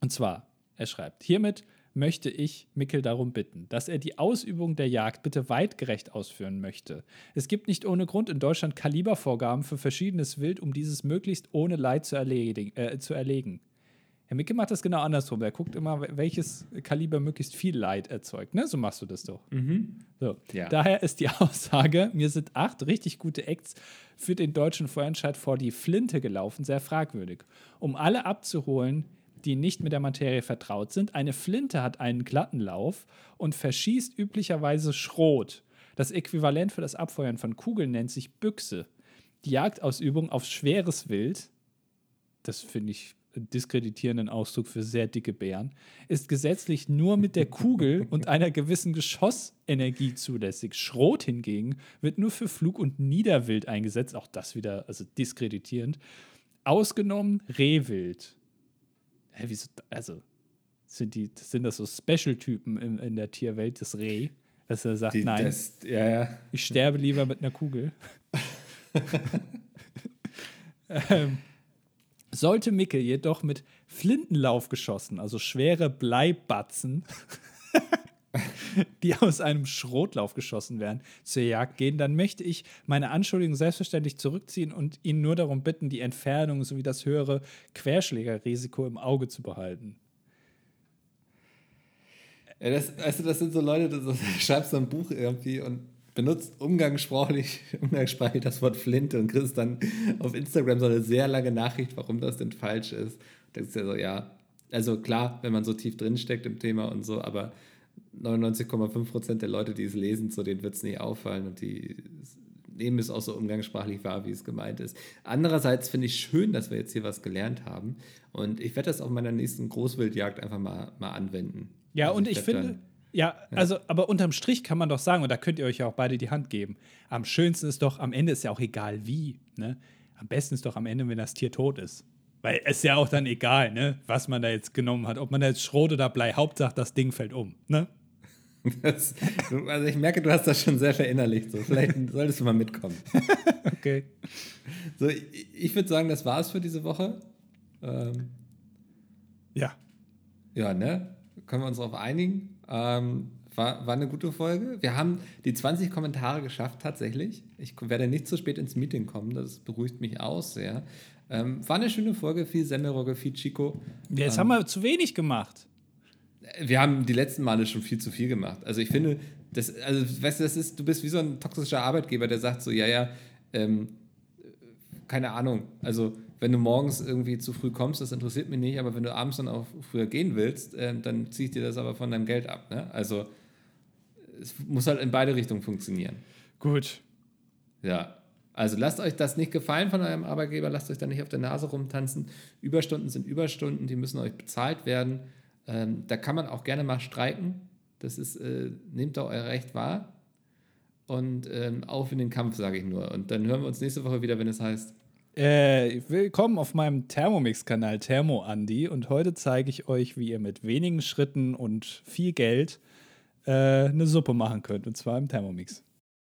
und zwar, er schreibt, hiermit möchte ich Mickel darum bitten, dass er die Ausübung der Jagd bitte weitgerecht ausführen möchte. Es gibt nicht ohne Grund in Deutschland Kalibervorgaben für verschiedenes Wild, um dieses möglichst ohne Leid zu, erledigen, äh, zu erlegen. Herr Micke macht das genau andersrum. Er guckt immer, welches Kaliber möglichst viel Leid erzeugt. Ne? So machst du das doch. Mhm. So. Ja. Daher ist die Aussage, mir sind acht richtig gute Acts für den deutschen Vorentscheid vor die Flinte gelaufen, sehr fragwürdig. Um alle abzuholen, die nicht mit der Materie vertraut sind, eine Flinte hat einen glatten Lauf und verschießt üblicherweise Schrot. Das Äquivalent für das Abfeuern von Kugeln nennt sich Büchse. Die Jagdausübung auf schweres Wild, das finde ich diskreditierenden Ausdruck für sehr dicke Bären, ist gesetzlich nur mit der Kugel und einer gewissen Geschossenergie zulässig. Schrot hingegen wird nur für Flug- und Niederwild eingesetzt, auch das wieder also diskreditierend. Ausgenommen Rehwild. Hä, wieso, also sind, die, sind das so Special-Typen in, in der Tierwelt, das Reh, dass er sagt, die, nein, das, ja, ja. ich sterbe lieber mit einer Kugel. ähm, sollte Mickel jedoch mit Flintenlauf geschossen, also schwere Bleibatzen, die aus einem Schrotlauf geschossen werden, zur Jagd gehen, dann möchte ich meine Anschuldigung selbstverständlich zurückziehen und ihn nur darum bitten, die Entfernung sowie das höhere Querschlägerrisiko im Auge zu behalten. Ja, das, du, das sind so Leute, du schreibst so ein Buch irgendwie und benutzt umgangssprachlich, umgangssprachlich das Wort Flinte und kriegst dann auf Instagram so eine sehr lange Nachricht, warum das denn falsch ist. Das ist ja so, ja, also klar, wenn man so tief drinsteckt im Thema und so, aber 99,5 Prozent der Leute, die es lesen, so denen wird es nicht auffallen und die nehmen es auch so umgangssprachlich wahr, wie es gemeint ist. Andererseits finde ich schön, dass wir jetzt hier was gelernt haben und ich werde das auf meiner nächsten Großwildjagd einfach mal, mal anwenden. Ja, also und ich, ich finde, ja, also, aber unterm Strich kann man doch sagen, und da könnt ihr euch ja auch beide die Hand geben. Am schönsten ist doch, am Ende ist ja auch egal wie. Ne? Am besten ist doch am Ende, wenn das Tier tot ist. Weil es ist ja auch dann egal, ne, was man da jetzt genommen hat. Ob man da jetzt Schrot oder Blei, Hauptsache das Ding fällt um. Ne? Das, also ich merke, du hast das schon sehr verinnerlicht. So. Vielleicht solltest du mal mitkommen. okay. So, ich, ich würde sagen, das war's für diese Woche. Ähm, ja. Ja, ne? Können wir uns darauf einigen? Ähm, war, war eine gute Folge. Wir haben die 20 Kommentare geschafft, tatsächlich. Ich werde nicht zu spät ins Meeting kommen, das beruhigt mich aus sehr. Ähm, war eine schöne Folge, viel Semmelrogge, viel Chico. Jetzt ähm, haben wir zu wenig gemacht. Wir haben die letzten Male schon viel zu viel gemacht. Also ich finde, das, also weißt du, das ist, du bist wie so ein toxischer Arbeitgeber, der sagt so, ja, ja, ähm, keine Ahnung, also wenn du morgens irgendwie zu früh kommst, das interessiert mich nicht, aber wenn du abends dann auch früher gehen willst, äh, dann ziehe ich dir das aber von deinem Geld ab. Ne? Also es muss halt in beide Richtungen funktionieren. Gut. Ja. Also lasst euch das nicht gefallen von eurem Arbeitgeber, lasst euch da nicht auf der Nase rumtanzen. Überstunden sind Überstunden, die müssen euch bezahlt werden. Ähm, da kann man auch gerne mal streiken. Das ist, äh, nehmt doch euer Recht wahr. Und ähm, auf in den Kampf, sage ich nur. Und dann hören wir uns nächste Woche wieder, wenn es heißt. Äh, willkommen auf meinem Thermomix-Kanal Thermo Andy und heute zeige ich euch, wie ihr mit wenigen Schritten und viel Geld äh, eine Suppe machen könnt und zwar im Thermomix.